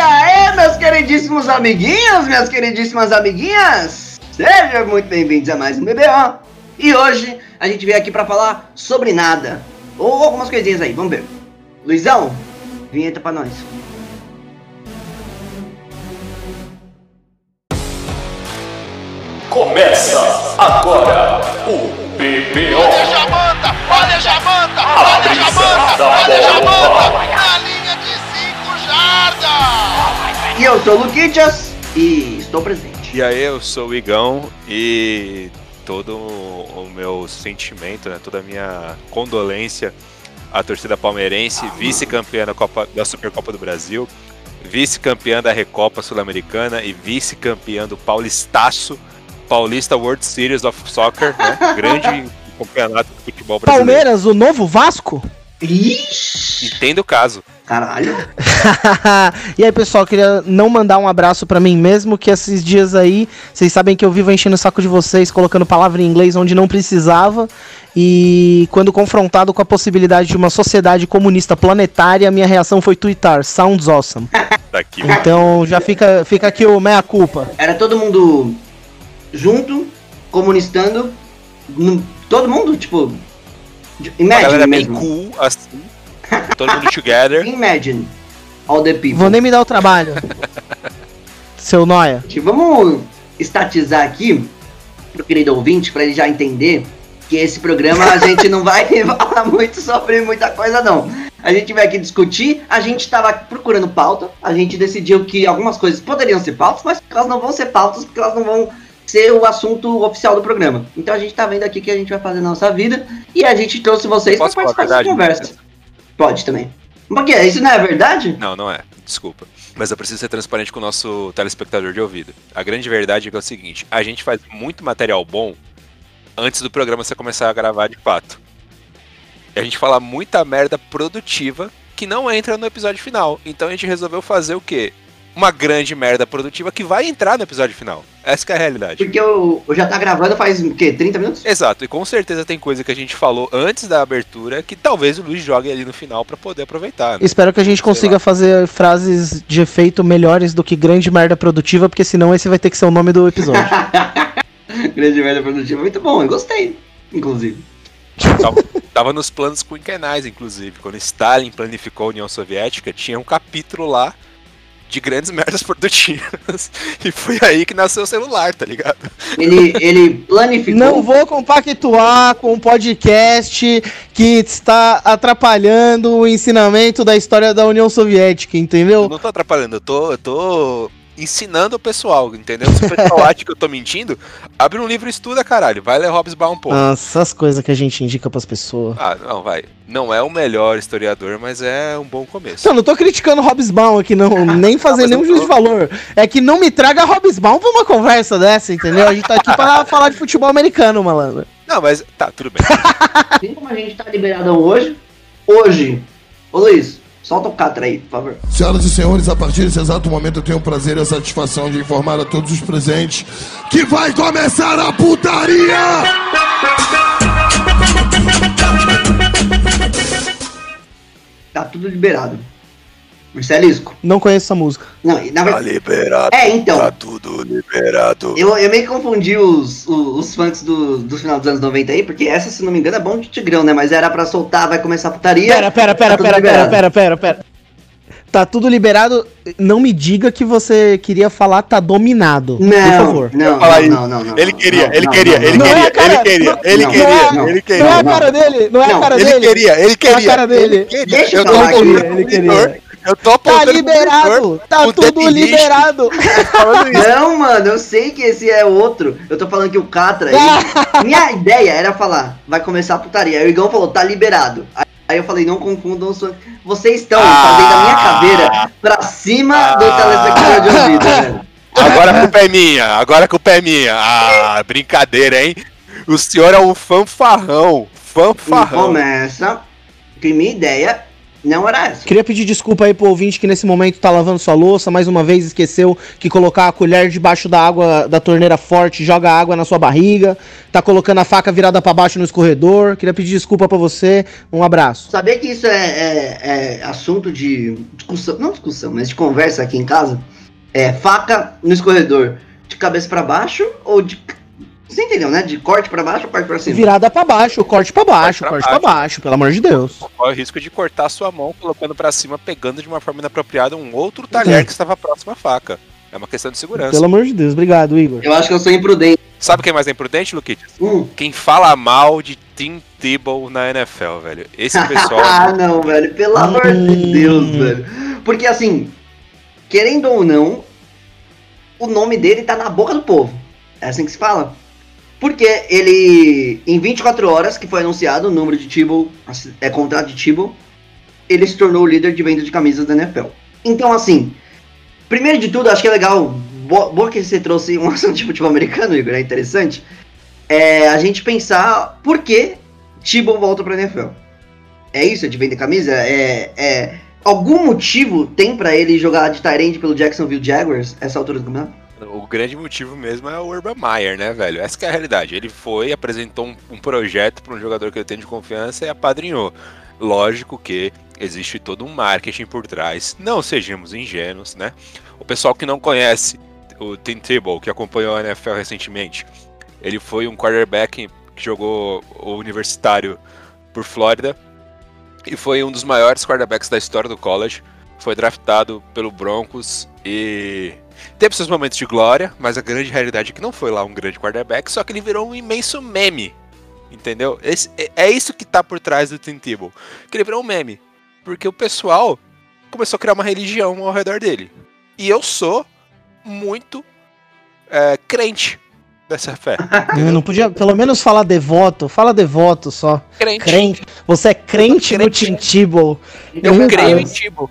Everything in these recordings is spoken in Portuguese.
aí, meus queridíssimos amiguinhos, minhas queridíssimas amiguinhas? Sejam muito bem-vindos a mais um BBO. E hoje a gente veio aqui pra falar sobre nada. Ou algumas coisinhas aí, vamos ver. Luizão, vinheta pra nós. Começa agora o BBO. Olha a Jamanta, olha a Jamanta, olha a Jamanta, olha a Jamanta, na linha de 5 jardas. E eu sou o Luquitas e estou presente. E aí, eu sou o Igão e todo o meu sentimento, né, toda a minha condolência à torcida palmeirense, vice-campeã da, Copa, da Supercopa do Brasil, vice-campeã da Recopa Sul-Americana e vice-campeã do Paulistaço, Paulista World Series of Soccer, né, grande campeonato de futebol brasileiro. Palmeiras, o novo Vasco? Ixi, Entenda o caso. Caralho. e aí, pessoal, queria não mandar um abraço pra mim mesmo, que esses dias aí, vocês sabem que eu vivo enchendo o saco de vocês, colocando palavra em inglês onde não precisava. E quando confrontado com a possibilidade de uma sociedade comunista planetária, minha reação foi twittar, sounds awesome. Daqui, Então já fica, fica aqui o meia culpa. Era todo mundo junto, comunistando, todo mundo, tipo. de- a Imagine galera bem mesmo. cool, assim, todo mundo together. Imagine all the people. Vou nem me dar o trabalho. Seu Noia. Vamos estatizar aqui pro querido ouvinte, pra ele já entender que esse programa a gente não vai falar muito sobre muita coisa, não. A gente vai aqui discutir, a gente tava procurando pauta, a gente decidiu que algumas coisas poderiam ser pautas, mas elas não vão ser pautas, porque elas não vão ser o assunto oficial do programa. Então a gente tá vendo aqui que a gente vai fazer na nossa vida e a gente trouxe vocês pra Posso falar a participar dessa conversa. Pode também. Porque isso não é verdade? Não, não é. Desculpa. Mas eu preciso ser transparente com o nosso telespectador de ouvido. A grande verdade é que é o seguinte: a gente faz muito material bom antes do programa você começar a gravar de fato. E a gente fala muita merda produtiva que não entra no episódio final. Então a gente resolveu fazer o quê? Uma grande merda produtiva que vai entrar no episódio final. Essa que é a realidade. Porque eu, eu já tá gravando faz o quê? 30 minutos? Exato, e com certeza tem coisa que a gente falou antes da abertura que talvez o Luiz jogue ali no final pra poder aproveitar. né? Espero que a gente Sei consiga lá. fazer frases de efeito melhores do que grande merda produtiva, porque senão esse vai ter que ser o nome do episódio. Grande merda produtiva, muito bom, eu gostei, inclusive. Tava, tava nos planos quinquenais, inclusive. Quando Stalin planificou a União Soviética, tinha um capítulo lá de grandes merdas produtivas. E foi aí que nasceu o celular, tá ligado? Ele, ele planificou. Não vou compactuar com um podcast que está atrapalhando o ensinamento da história da União Soviética, Eu entendeu? não tô atrapalhando, eu tô, eu tô ensinando o pessoal, entendeu? Se o pessoal acha que eu tô mentindo, abre um livro e estuda, caralho. Vai ler Hobbes um pouco. Nossa, as coisas que a gente indica pras pessoas. Ah, não, vai. Não é o melhor historiador, mas é um bom começo. Não, não tô criticando Hobbesbaum aqui, não, nem mas eu nenhum juízo de valor. É que não me traga Hobbesbaum pra uma conversa dessa, entendeu? A gente tá aqui pra falar de futebol americano, malandro. Não, mas tá, tudo bem. Assim como a gente tá liberadão hoje, hoje. Ô Luiz, solta o catra aí, por favor. Senhoras e senhores, a partir desse exato momento eu tenho o prazer e a satisfação de informar a todos os presentes que vai começar a putaria! Tá tudo liberado. Marcelisco. Não conheço essa música. Não, na Tá verdade. liberado. É, então. Tá tudo liberado. Eu, eu meio que confundi os, os, os funks do, do final dos anos 90 aí, porque essa, se não me engano, é bom de Tigrão, né? Mas era pra soltar, vai começar a putaria. Pera, pera, pera, tá pera, pera, pera, pera, pera. Tá tudo liberado. Não me diga que você queria falar tá dominado. Não, por favor. não, falar não, isso. não, não, não, Ele queria, não, ele não, queria, não, ele não, Não é queria, ele queria, não- ele queria, não, ele Não queria. é a cara dele, não é a cara Ele dele. queria, ele Não é a queria. cara dele. Ele queria. Deixa eu falar aqui. Ele queria. Eu tô Tá liberado, tá o tudo liberado. isso. Não, mano, eu sei que esse é outro. Eu tô falando que o Catra. ele- Minha ideia era falar, vai começar a putaria. Aí o Igão falou, tá liberado. Aí- eu falei, não confundam fãs. Vocês estão Ah. fazendo a minha caveira pra cima do Ah. telespectador de ouvido, velho. Agora a culpa é minha, agora a culpa é minha. Ah, brincadeira, hein? O senhor é um fanfarrão, E fanfarrão. começa que minha ideia não era essa. Queria pedir desculpa aí pro ouvinte que nesse momento tá lavando sua louça, mais uma vez esqueceu que colocar a colher debaixo da água da torneira forte joga água na sua barriga, tá colocando a faca virada para baixo no escorredor. Queria pedir desculpa para você. Um abraço. Sabia que isso é, é- é assunto de discussão, não discussão, mas de conversa aqui em casa? É faca no escorredor, de cabeça pra baixo ou de. Você entendeu, né? De corte pra baixo ou corte pra cima? Virada para baixo, corte para baixo, pra corte para baixo, pelo amor de Deus. Corre o risco de cortar sua mão colocando pra cima, pegando de uma forma inapropriada um outro talher É. que estava próximo à faca. É uma questão de segurança. Pelo amor de Deus. Obrigado, Igor. Eu acho que eu sou imprudente. Sabe quem mais é imprudente, Luquitas? Hum. Quem fala mal de Tim Tebow na NFL, velho. Esse pessoal. ah, não, velho. Pelo amor de. Deus, velho. Porque assim, querendo ou não, o nome dele tá na boca do povo. É assim que se fala. Porque ele, em 24 horas que foi anunciado o número de Tebow, é contrato de Tebow, ele se tornou o líder de venda de camisas da NFL. Então, assim, primeiro de tudo, acho que é legal, boa, boa que você trouxe um assunto de futebol americano, Igor, é interessante, é a gente pensar por que Tebow volta pra NFL. É isso, é de vender camisa? É, é algum motivo tem pra ele jogar de Tyrande pelo Jacksonville Jaguars essa altura do campeonato? O grande motivo mesmo é o Urban Meyer, né, velho? Essa é a realidade. Ele foi, apresentou um, um projeto para um jogador que ele tem de confiança e apadrinhou. Lógico que existe todo um marketing por trás. Não sejamos ingênuos, né? O pessoal que não conhece o Tim Tebow, que acompanhou a NFL recentemente, ele foi um quarterback que jogou o universitário por Flórida e foi um dos maiores quarterbacks da história do college. Foi draftado pelo Broncos e teve seus momentos de glória, mas a grande realidade é que não foi lá um grande quarterback, só que ele virou um imenso meme. Entendeu? Esse- é, é isso que tá por trás do Tim Tebow. Que ele virou um meme. Porque o pessoal começou a criar uma religião ao redor dele. E eu sou muito é, crente dessa fé. Eu não podia, pelo menos falar devoto. Fala devoto só. Crente. Crente. Você é crente no Crente. Tim Tebow. Eu Meu creio Deus. em Tebow.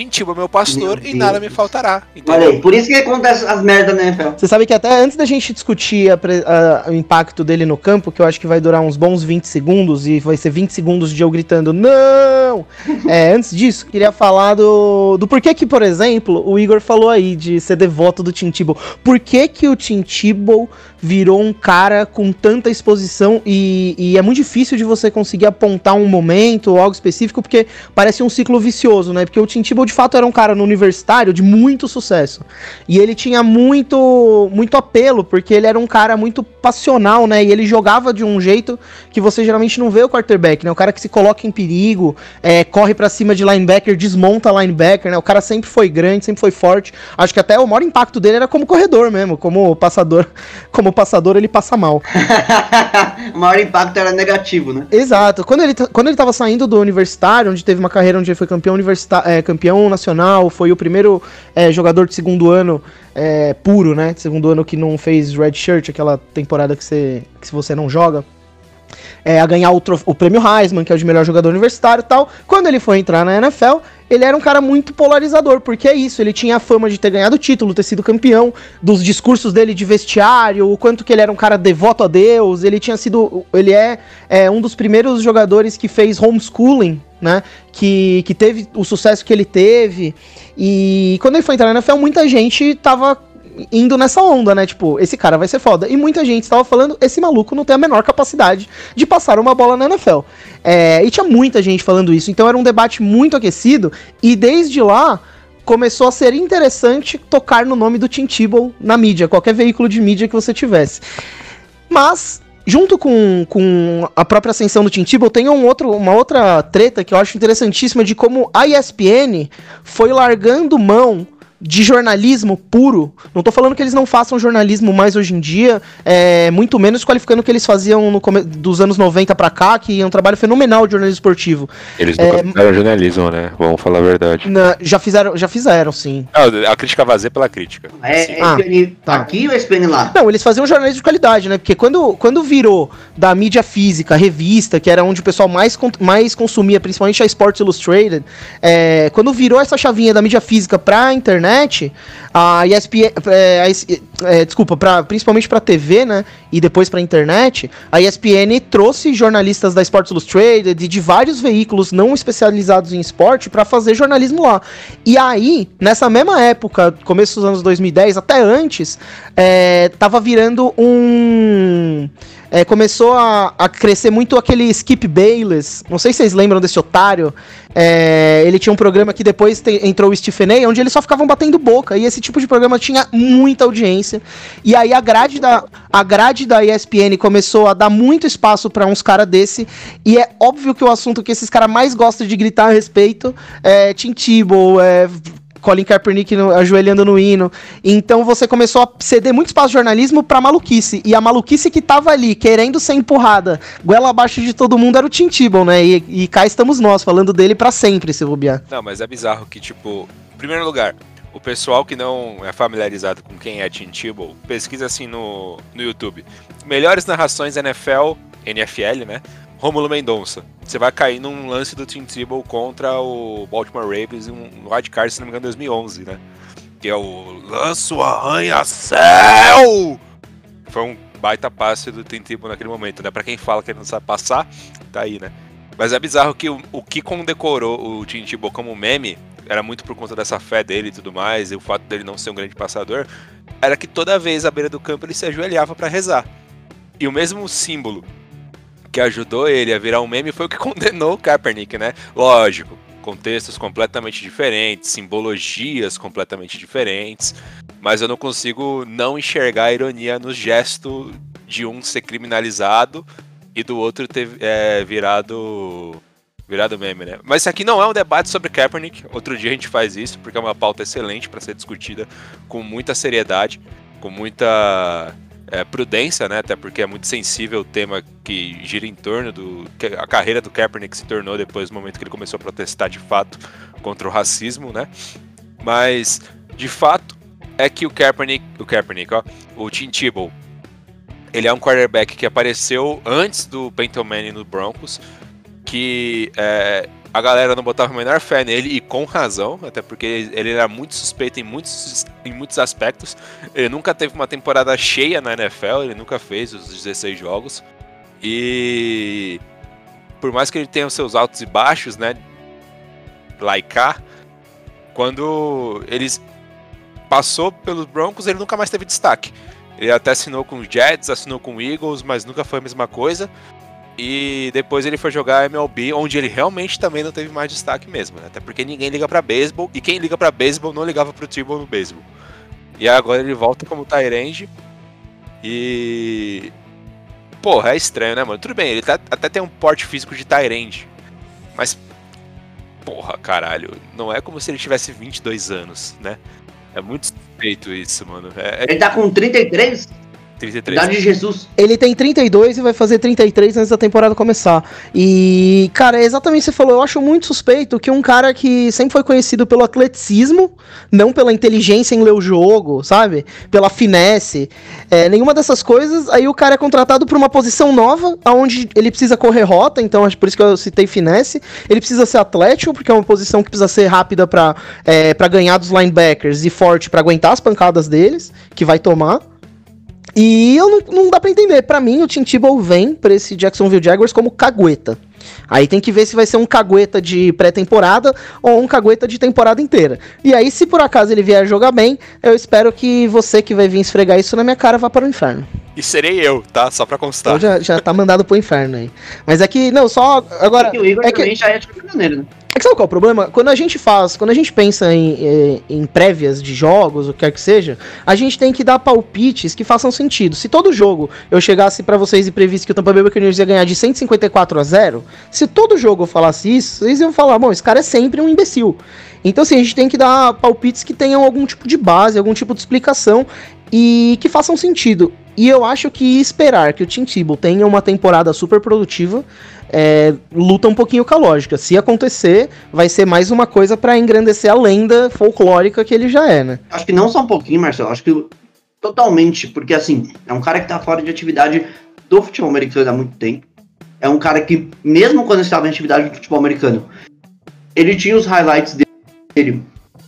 É meu pastor Meu e nada me faltará. Olha aí, por isso que acontece as merdas na NFL. Você sabe que até antes da gente discutir a a- o impacto dele no campo, que eu acho que vai durar uns bons 20 segundos, e vai ser 20 segundos de eu gritando, não! É, antes disso, queria falar do, do porquê que, por exemplo, o Igor falou aí de ser devoto do Tim Tebow. Por que que o Tim Tebow virou um cara com tanta exposição e, e é muito difícil de você conseguir apontar um momento ou algo específico, porque parece um ciclo vicioso, né? Porque o Tim De fato, era um cara no universitário de muito sucesso. E ele tinha muito muito apelo, porque ele era um cara muito passional, né? E ele jogava de um jeito que você geralmente não vê o quarterback, né? O cara que se coloca em perigo, é, corre pra cima de linebacker, desmonta linebacker, né? O cara sempre foi grande, sempre foi forte. Acho que até o maior impacto dele era como corredor mesmo, como passador. Como passador ele passa mal. o maior impacto era negativo, né? Exato. Quando ele, quando ele tava saindo do universitário, onde teve uma carreira onde ele foi campeão, universita- é, campeão nacional, foi o primeiro é, jogador de segundo ano é, puro, né? De segundo ano que não fez red shirt, aquela temporada que você, que você não joga. é, a ganhar o, o prêmio Heisman, que é o de melhor jogador universitário e tal. Quando ele foi entrar na NFL, ele era um cara muito polarizador, porque é isso, ele tinha a fama de ter ganhado o título, ter sido campeão, dos discursos dele de vestiário, o quanto que ele era um cara devoto a Deus, ele tinha sido, ele é, é um dos primeiros jogadores que fez homeschooling, né, que, que teve o sucesso que ele teve, e quando ele foi entrar na NFL, muita gente tava indo nessa onda, né? Tipo, esse cara vai ser foda. E muita gente estava falando, esse maluco não tem a menor capacidade de passar uma bola na NFL. É, e tinha muita gente falando isso. Então era um debate muito aquecido. E desde lá começou a ser interessante tocar no nome do Tim Tebow na mídia, qualquer veículo de mídia que você tivesse. Mas junto com, com a própria ascensão do Tim Tebow, tem um outro, uma outra treta que eu acho interessantíssima de como a ESPN foi largando mão de jornalismo puro. Não tô falando que eles não façam jornalismo mais hoje em dia, é, muito menos qualificando o que eles faziam no come- dos anos 90 pra cá, que é um trabalho fenomenal de jornalismo esportivo. Eles É, nunca fizeram jornalismo, né? Vamos falar a verdade. Na- já fizeram, já fizeram, sim. Ah, a crítica vazia pela crítica. É, é Ah, SPN tá. aqui ou SPN lá? Não, eles faziam jornalismo de qualidade, né? Porque quando, quando virou da mídia física, revista, que era onde o pessoal mais, mais consumia, principalmente a Sports Illustrated, é, quando virou essa chavinha da mídia física pra internet, a ESPN, é, desculpa, pra, principalmente pra TV, né? E depois pra internet, a ESPN trouxe jornalistas da Sports Illustrated e de vários veículos não especializados em esporte para fazer jornalismo lá. E aí, nessa mesma época, começo dos anos 2010, até antes, é, tava virando um é, começou a, a, crescer muito aquele Skip Bayless. Não sei se vocês lembram desse otário. É, ele tinha um programa que depois te, entrou o Stephen A, onde eles só ficavam batendo boca. E esse tipo de programa tinha muita audiência. E aí a grade da, a grade da ESPN começou a dar muito espaço para uns caras desse. E é óbvio que o assunto que esses caras mais gostam de gritar a respeito é Tim Tebow, é Colin Kaepernick no, ajoelhando no hino. Então você começou a ceder muito espaço de jornalismo pra maluquice. E a maluquice que tava ali, querendo ser empurrada, goela abaixo de todo mundo, era o Tim Tebow, né? E, e cá estamos nós, falando dele para sempre, se bobear. Não, mas é bizarro que, tipo, em primeiro lugar, o pessoal que não é familiarizado com quem é Tim Tebow, pesquisa assim no, no YouTube. Melhores narrações NFL, NFL, né? Rômulo Mendonça. Você vai cair num lance do Tim Tebow contra o Baltimore Ravens em um wildcard, se não me engano, 2011, né? Que é o Lanço Arranha-Céu! Foi um baita passe do Tim Tebow naquele momento, né? Pra quem fala que ele não sabe passar, tá aí, né? Mas é bizarro que o, o que condecorou o Tim Tebow como meme era muito por conta dessa fé dele e tudo mais, e o fato dele não ser um grande passador, era que toda vez à beira do campo ele se ajoelhava para rezar. E o mesmo símbolo que ajudou ele a virar um meme foi o que condenou o Kaepernick, né? Lógico, contextos completamente diferentes, simbologias completamente diferentes, mas eu não consigo não enxergar a ironia no gesto de um ser criminalizado e do outro ter é, virado virado meme, né? Mas isso aqui não é um debate sobre Kaepernick. Outro dia a gente faz isso porque é uma pauta excelente para ser discutida com muita seriedade, com muita é, prudência, né? Até porque é muito sensível o tema que gira em torno do. a carreira do Kaepernick se tornou depois do momento que ele começou a protestar de fato contra o racismo, né? Mas, de fato, é que o Kaepernick. O Kaepernick, ó. O Tim Tebow. Ele é um quarterback que apareceu antes do Peyton Manning no Broncos. Que é, a galera não botava a menor fé nele e com razão, até porque ele era muito suspeito em muitos, em muitos aspectos. Ele nunca teve uma temporada cheia na NFL, ele nunca fez os 16 jogos. E por mais que ele tenha os seus altos e baixos, né, cá, quando eles passou pelos Broncos, ele nunca mais teve destaque. Ele até assinou com os Jets, assinou com o Eagles, mas nunca foi a mesma coisa. E depois ele foi jogar MLB, onde ele realmente também não teve mais destaque mesmo, né? Até porque ninguém liga para beisebol, e quem liga para beisebol não ligava pro Tebow no beisebol. E agora ele volta como Tyrande. E. Porra, é estranho, né, mano? Tudo bem, ele tá, até tem um porte físico de Tyrande. Mas. Porra, caralho. Não é como se ele tivesse 22 anos, né? É muito suspeito isso, mano. É, é... Ele tá com 33? 33. Idade de Jesus. Ele tem 32 e vai fazer 33 antes da temporada começar. E, cara, é exatamente o que você falou. Eu acho muito suspeito que um cara que sempre foi conhecido pelo atleticismo, não pela inteligência em ler o jogo, sabe? Pela finesse, é, nenhuma dessas coisas. Aí o cara é contratado para uma posição nova, onde ele precisa correr rota, então acho por isso que eu citei finesse. Ele precisa ser atlético, porque é uma posição que precisa ser rápida para é, pra ganhar dos linebackers e forte para aguentar as pancadas deles, que vai tomar. E eu não, não dá para entender. Para mim, o Tim Tebow vem pra esse Jacksonville Jaguars como cagueta. Aí tem que ver se vai ser um cagueta de pré-temporada ou um cagueta de temporada inteira. E aí, se por acaso ele vier jogar bem, eu espero que você que vai vir esfregar isso na minha cara vá para o inferno. E serei eu, tá? Só pra constar. Então já, já tá mandado pro inferno aí. Mas é que, não, só. Agora. É que o Igor é que... já é de maneira, né? É que sabe qual é o problema? Quando a gente faz, quando a gente pensa em, em, em, prévias de jogos, o que quer que seja, a gente tem que dar palpites que façam sentido. Se todo jogo eu chegasse para vocês e previsse que o Tampa Bay Buccaneers ia ganhar de 154 a 0, se todo jogo eu falasse isso, vocês iam falar, bom, esse cara é sempre um imbecil. Então, assim, a gente tem que dar palpites que tenham algum tipo de base, algum tipo de explicação e que façam sentido. E eu acho que esperar que o Tim Tebow tenha uma temporada super produtiva é, luta um pouquinho com a lógica. Se acontecer, vai ser mais uma coisa para engrandecer a lenda folclórica que ele já é, né? Acho que não só um pouquinho, Marcelo. Acho que totalmente, porque assim, é um cara que tá fora de atividade do futebol americano há muito tempo. É um cara que, mesmo quando estava em atividade do futebol americano, ele tinha os highlights dele.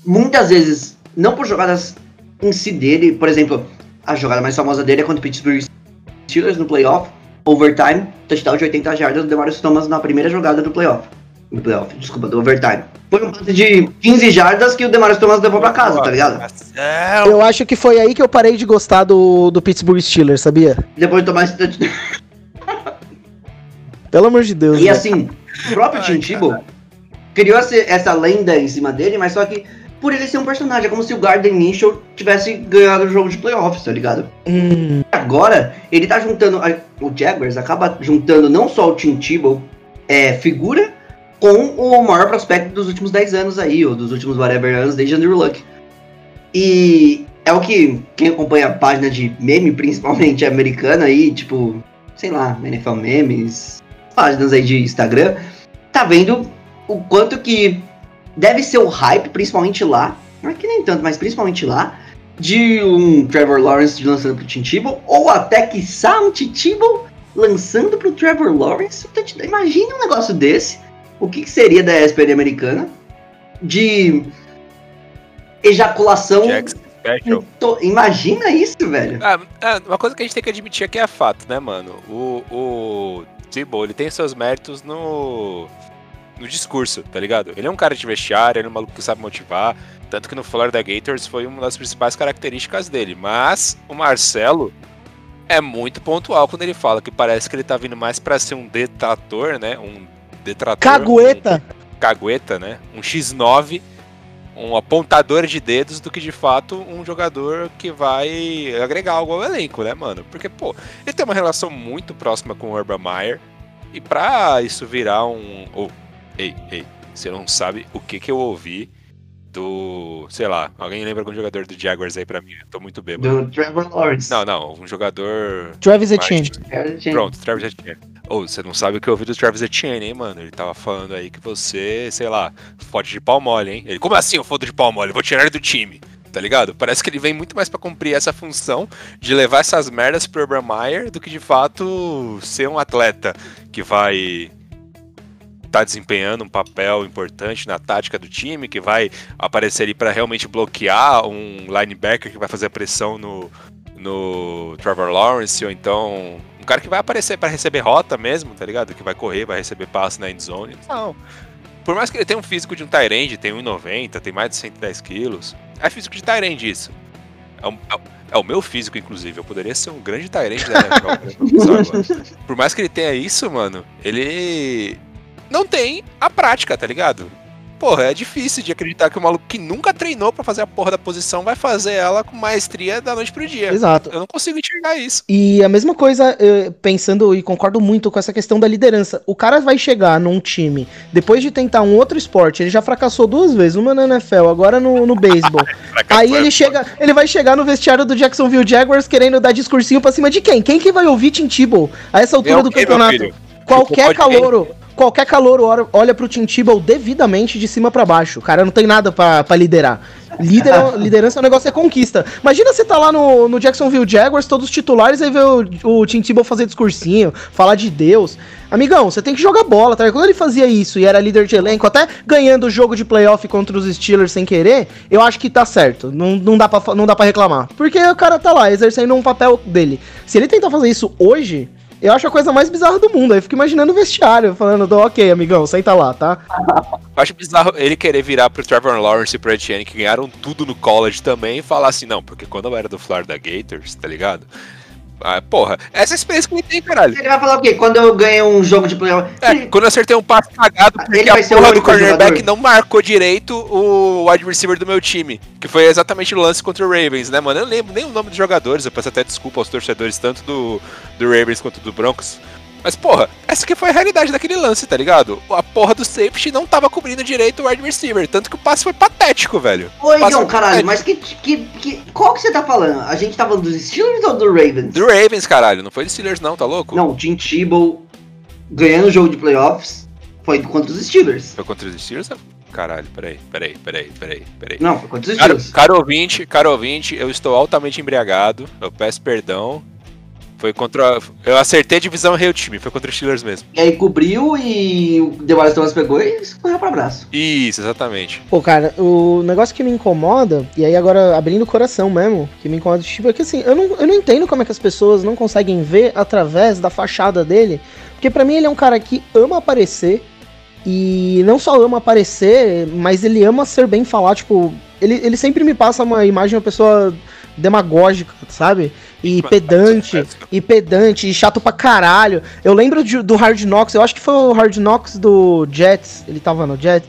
Muitas vezes, não por jogadas em si dele, por exemplo, A jogada mais famosa dele é contra o Pittsburgh Steelers no playoff, overtime, touchdown de 80 jardas do Demarius Thomas na primeira jogada do playoff. Do playoff, desculpa, do overtime. Foi um passe de 15 jardas que o Demarius Thomas levou pra casa, tá ligado? Marcel, Eu acho que foi aí que eu parei de gostar do, do Pittsburgh Steelers, sabia? Depois de tomar esse touchdown. Pelo amor de Deus. E né? assim, o próprio Tim Tebow criou essa, essa lenda em cima dele, mas só que por ele ser um personagem, é como se o Garden Minshew tivesse ganhado o jogo de playoffs, tá ligado? Hum, Agora, ele tá juntando. a- O Jaguars acaba juntando não só o Tim Tebow, é, figura, com o maior prospecto dos últimos 10 anos aí, ou dos últimos whatever anos, desde Andrew Luck. E é o que quem acompanha a página de meme, principalmente americana aí, tipo, sei lá, NFL Memes, páginas aí de Instagram, tá vendo o quanto que deve ser o hype, principalmente lá, não é que nem tanto, mas principalmente lá, de um Trevor Lawrence lançando pro Tim Tebow, ou até que um Tim Tebow lançando pro Trevor Lawrence. Então, Imagina um negócio desse, o que, que seria da ESPN americana de ejaculação. To- Imagina isso, velho. Ah, ah, uma coisa que a gente tem que admitir aqui é fato, né, mano? O, o Tebow, ele tem seus méritos no, no discurso, tá ligado? Ele é um cara de vestiário, ele é um maluco que sabe motivar, tanto que no Florida Gators foi uma das principais características dele. Mas o Marcelo é muito pontual quando ele fala que parece que ele tá vindo mais pra ser um detrator, né? Um detrator. Cagueta. Um, cagueta, né? Um X9 um apontador de dedos do que de fato um jogador que vai agregar algo ao elenco, né, mano? Porque, pô, ele tem uma relação muito próxima com o Urban Meyer e pra isso virar um. Ei, ei, você não sabe o que que eu ouvi do. Sei lá, alguém lembra algum jogador do Jaguars aí pra mim? Eu tô muito bêbado. Do Trevor Lawrence. Não, não, um jogador. Travis Etienne. Pronto, Travis Etienne. Ou você não sabe o que eu ouvi do Travis Etienne, hein, mano? Ele tava falando aí que você, sei lá, fode de pau mole, hein? Ele, como assim eu fodo de pau mole? Vou tirar ele do time. Tá ligado? Parece que ele vem muito mais pra cumprir essa função de levar essas merdas pro Urban Meyer do que de fato ser um atleta que vai tá desempenhando um papel importante na tática do time, que vai aparecer ali pra realmente bloquear um linebacker que vai fazer a pressão no, no Trevor Lawrence, ou então um cara que vai aparecer pra receber rota mesmo, tá ligado? Que vai correr, vai receber passe na endzone. Não. Por mais que ele tenha um físico de um Tyrande, tem 1,90, tem mais de 110 quilos, é físico de Tyrande isso. É, um- é o- é o meu físico, inclusive. Eu poderia ser um grande Tyrande da NFL. Por mais que ele tenha isso, mano, ele não tem a prática, tá ligado? Porra, é difícil de acreditar que o maluco que nunca treinou pra fazer a porra da posição vai fazer ela com maestria da noite pro dia. Exato. Eu não consigo enxergar isso. E a mesma coisa, eh, pensando e concordo muito com essa questão da liderança. O cara vai chegar num time, depois de tentar um outro esporte, ele já fracassou duas vezes, uma na NFL, agora no, no beisebol. Aí ele chega, ele vai chegar no vestiário do Jacksonville Jaguars querendo dar discursinho pra cima de quem? Quem que vai ouvir Tim Tebow a essa altura Eu- do eu, meu campeonato? Filho. Qualquer Tipo, calouro, qualquer calouro olha- pro Tim Tebow devidamente de cima pra baixo. O cara não tem nada pra pra liderar. Líder, liderança é um negócio é conquista. Imagina você tá lá no, no Jacksonville Jaguars, todos titulares, aí vê o, o Tim Tebow fazer discursinho, falar de Deus. Amigão, você tem que jogar bola, tá? Quando ele fazia isso e era líder de elenco, até ganhando o jogo de playoff contra os Steelers sem querer, eu acho que tá certo. Não, não, dá, pra, não dá pra reclamar. Porque o cara tá lá, exercendo um papel dele. Se ele tentar fazer isso hoje, eu acho a coisa mais bizarra do mundo. Aí eu fico imaginando o vestiário, falando, ok, amigão, senta lá, tá? Eu acho bizarro ele querer virar pro Trevor Lawrence e pro Etienne, que ganharam tudo no college também, e falar assim, não, porque quando eu era do Florida Gators, tá ligado? Ah, porra, essa é a experiência que ele tem, caralho. Ele vai falar o quê? Quando eu ganho um jogo de playoff. É, quando eu acertei um passe cagado, porque Ele vai a porra do cornerback jogador. não marcou direito o wide receiver do meu time. Que foi exatamente o lance contra o Ravens, né, mano? Eu não lembro nem o nome dos jogadores, eu peço até desculpa aos torcedores, tanto do, do Ravens quanto do Broncos. Mas, porra, essa que foi a realidade daquele lance, tá ligado? A porra do safety não tava cobrindo direito o wide receiver, tanto que o passe foi patético, velho. Passa- não, caralho, é, mas que, que, que. Qual que você tá falando? A gente tá falando dos Steelers ou do Ravens? Do Ravens, caralho, não foi do Steelers não, tá louco? Não, o Tim Tebow ganhando o jogo de playoffs foi contra os Steelers. Foi contra os Steelers? Caralho, peraí, peraí, peraí, peraí, peraí. Não, foi contra os Caro, Steelers. caro ouvinte, caro ouvinte, eu estou altamente embriagado. Eu peço perdão. Foi contra. Eu acertei a divisão e errei o time. Foi contra os Steelers mesmo. E aí cobriu e o Demarius Thomas pegou e correu pra abraço. Isso, exatamente. Pô, cara, o negócio que me incomoda, e aí agora abrindo o coração mesmo, que me incomoda, tipo, é que assim, eu não, eu não entendo como é que as pessoas não conseguem ver através da fachada dele, porque pra mim ele é um cara que ama aparecer, e não só ama aparecer, mas ele ama ser bem falado, tipo, ele, ele sempre me passa uma imagem de uma pessoa demagógica, sabe? E pedante, e pedante, e chato pra caralho. Eu lembro de- do Hard Knocks, eu acho que foi o Hard Knocks do Jets, ele tava no Jets,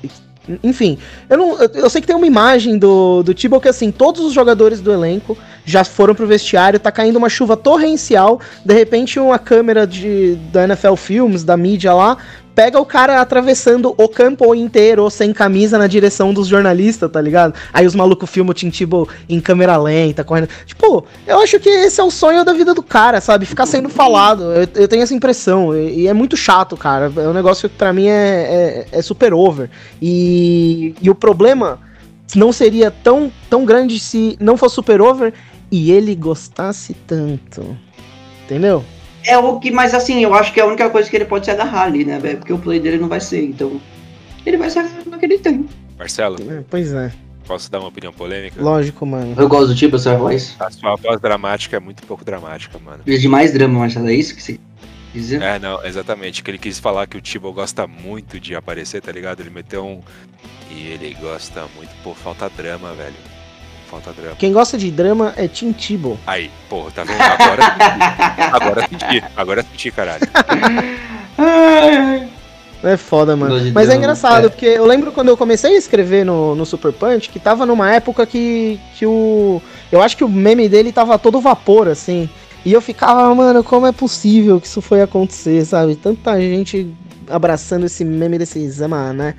enfim. Eu, não, eu, eu sei que tem uma imagem do, do Tebow que assim, todos os jogadores do elenco já foram pro vestiário, tá caindo uma chuva torrencial, de repente uma câmera de, da NFL Films, da mídia lá, pega o cara atravessando o campo inteiro, sem camisa, na direção dos jornalistas, tá ligado? Aí os malucos filmam o Tim Tebow em câmera lenta, correndo. Tipo, eu acho que esse é o sonho da vida do cara, sabe? Ficar sendo falado. Eu, eu tenho essa impressão. E, e é muito chato, cara. É um negócio que pra mim é, é, é super over. E, e o problema não seria tão, tão grande se não fosse super over e ele gostasse tanto. Entendeu? É o que, mas assim, eu acho que é a única coisa que ele pode se agarrar ali, né, velho? Porque o play dele não vai ser, então. Ele vai se agarrar no que ele tem. Marcelo, É, pois é. posso dar uma opinião polêmica? Lógico, mano. Eu gosto do tipo, a sua voz. A sua voz dramática é muito pouco dramática, mano. Precisa de mais drama, Marcelo, é isso que você quer dizer? É, não, exatamente. Que ele quis falar que o Tibo gosta muito de aparecer, tá ligado? Ele meteu um. E ele gosta muito. Pô, falta drama, velho. Falta drama. Quem gosta de drama é Tim Tebow. Aí, porra, tá vendo? Agora. agora senti. Agora senti, caralho. É foda, mano. Mas é engraçado, é. porque eu lembro quando eu comecei a escrever no, no Super Punch, que tava numa época que, que o. Eu acho que o meme dele tava todo vapor, assim. E eu ficava, mano, como é possível que isso foi acontecer, sabe? Tanta gente abraçando esse meme desse Zema, né?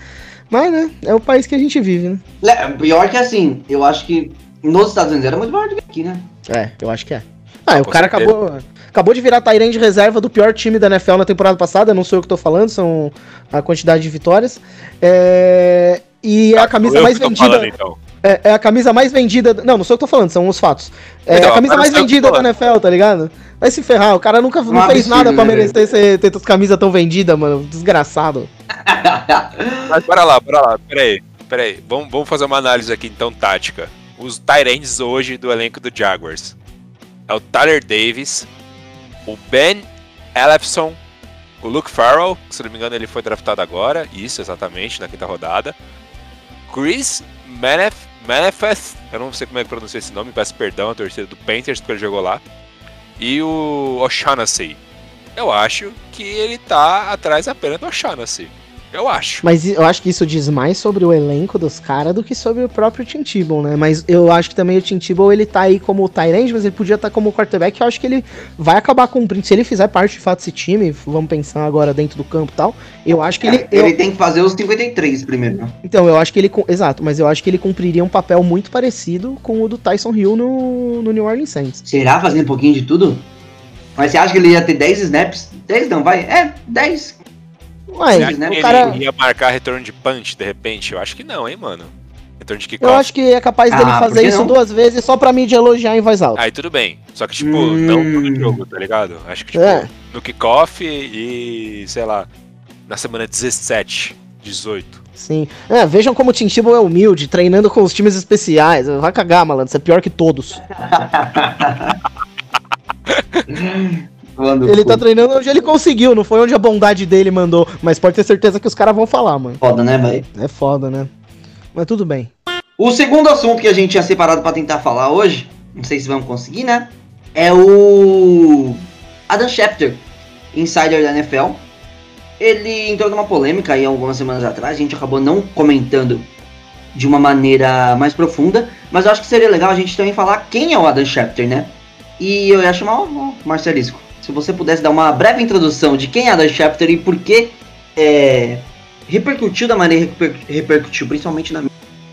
Mas, né, é o país que a gente vive, né? Le- Pior que assim, eu acho que nos Estados Unidos era muito maior do que aqui, né? É, eu acho que é. Ah, o Com cara certeza. acabou, acabou de virar Tyrande de reserva do pior time da NFL na temporada passada, não sou eu que tô falando, são a quantidade de vitórias. É, e é a camisa Eu mais vendida. falando, então. É, é a camisa mais vendida. Não, não sou eu que tô falando, são os fatos. É Então, a camisa mais vendida da. NFL, tá ligado? Vai se ferrar, o cara nunca não Um fez absurdo, nada pra né, merecer ter essas camisas tão vendidas, mano. Desgraçado. Mas bora lá, bora lá. Peraí, peraí. Vamos, vamos fazer uma análise aqui, então, tática. Os Tyrants hoje do elenco do Jaguars. É o Tyler Davis, o Ben Ellefson, o Luke Farrell, se não me engano ele foi draftado agora, isso, exatamente, na quinta rodada. Chris Manef, Manifest, eu não sei como é que pronuncia esse nome, peço perdão à torcida do Panthers porque ele jogou lá. E o O'Shaughnessy. Eu acho que ele tá atrás apenas do O'Shaughnessy. Eu acho. Mas eu acho que isso diz mais sobre o elenco dos caras do que sobre o próprio Tim Tebow, né? Mas eu acho que também o Tim Tebow, ele tá aí como Tyrande, mas ele podia estar como quarterback. Eu acho que ele vai acabar cumprindo. Se ele fizer parte de fato desse time, vamos pensar agora dentro do campo e tal, eu acho que ele... eu- Ele tem que fazer os 53 primeiro. né? Então, eu acho que ele. Exato, mas eu acho que ele cumpriria um papel muito parecido com o do Tyson Hill no, no New Orleans Saints. Será fazendo um pouquinho de tudo? Mas você acha que ele ia ter 10 snaps? 10 não, vai? É, 10. Acha né? que o cara. ele ia marcar retorno de punch de repente? Eu acho que não, hein, mano. Retorno de Eu kickoff. acho que é capaz dele Ah, fazer isso não? duas vezes só pra mídia elogiar em voz alta. Aí tudo bem. Só que, tipo, Hum. não no jogo, tá ligado? Acho que, tipo, É. no kickoff e, sei lá, na semana 17, 18. Sim. É, vejam como o Tim Tebow é humilde, treinando com os times especiais. Vai cagar, malandro, você é pior que todos. Quando Ele for. tá treinando onde ele conseguiu, não foi onde a bondade dele mandou. Mas pode ter certeza que os caras vão falar, mano. Foda, né, velho? É foda, né? Mas tudo bem. O segundo assunto que a gente tinha separado pra tentar falar hoje, não sei se vamos conseguir, né? É o Adam Schefter, insider da NFL. Ele entrou numa polêmica aí algumas semanas atrás, a gente acabou não comentando de uma maneira mais profunda, mas eu acho que seria legal a gente também falar quem é o Adam Schefter, né? E eu ia chamar o Marcelisco. Se você pudesse dar uma breve introdução de quem é Adam Schefter e por que é, repercutiu da maneira que reper- repercutiu, principalmente na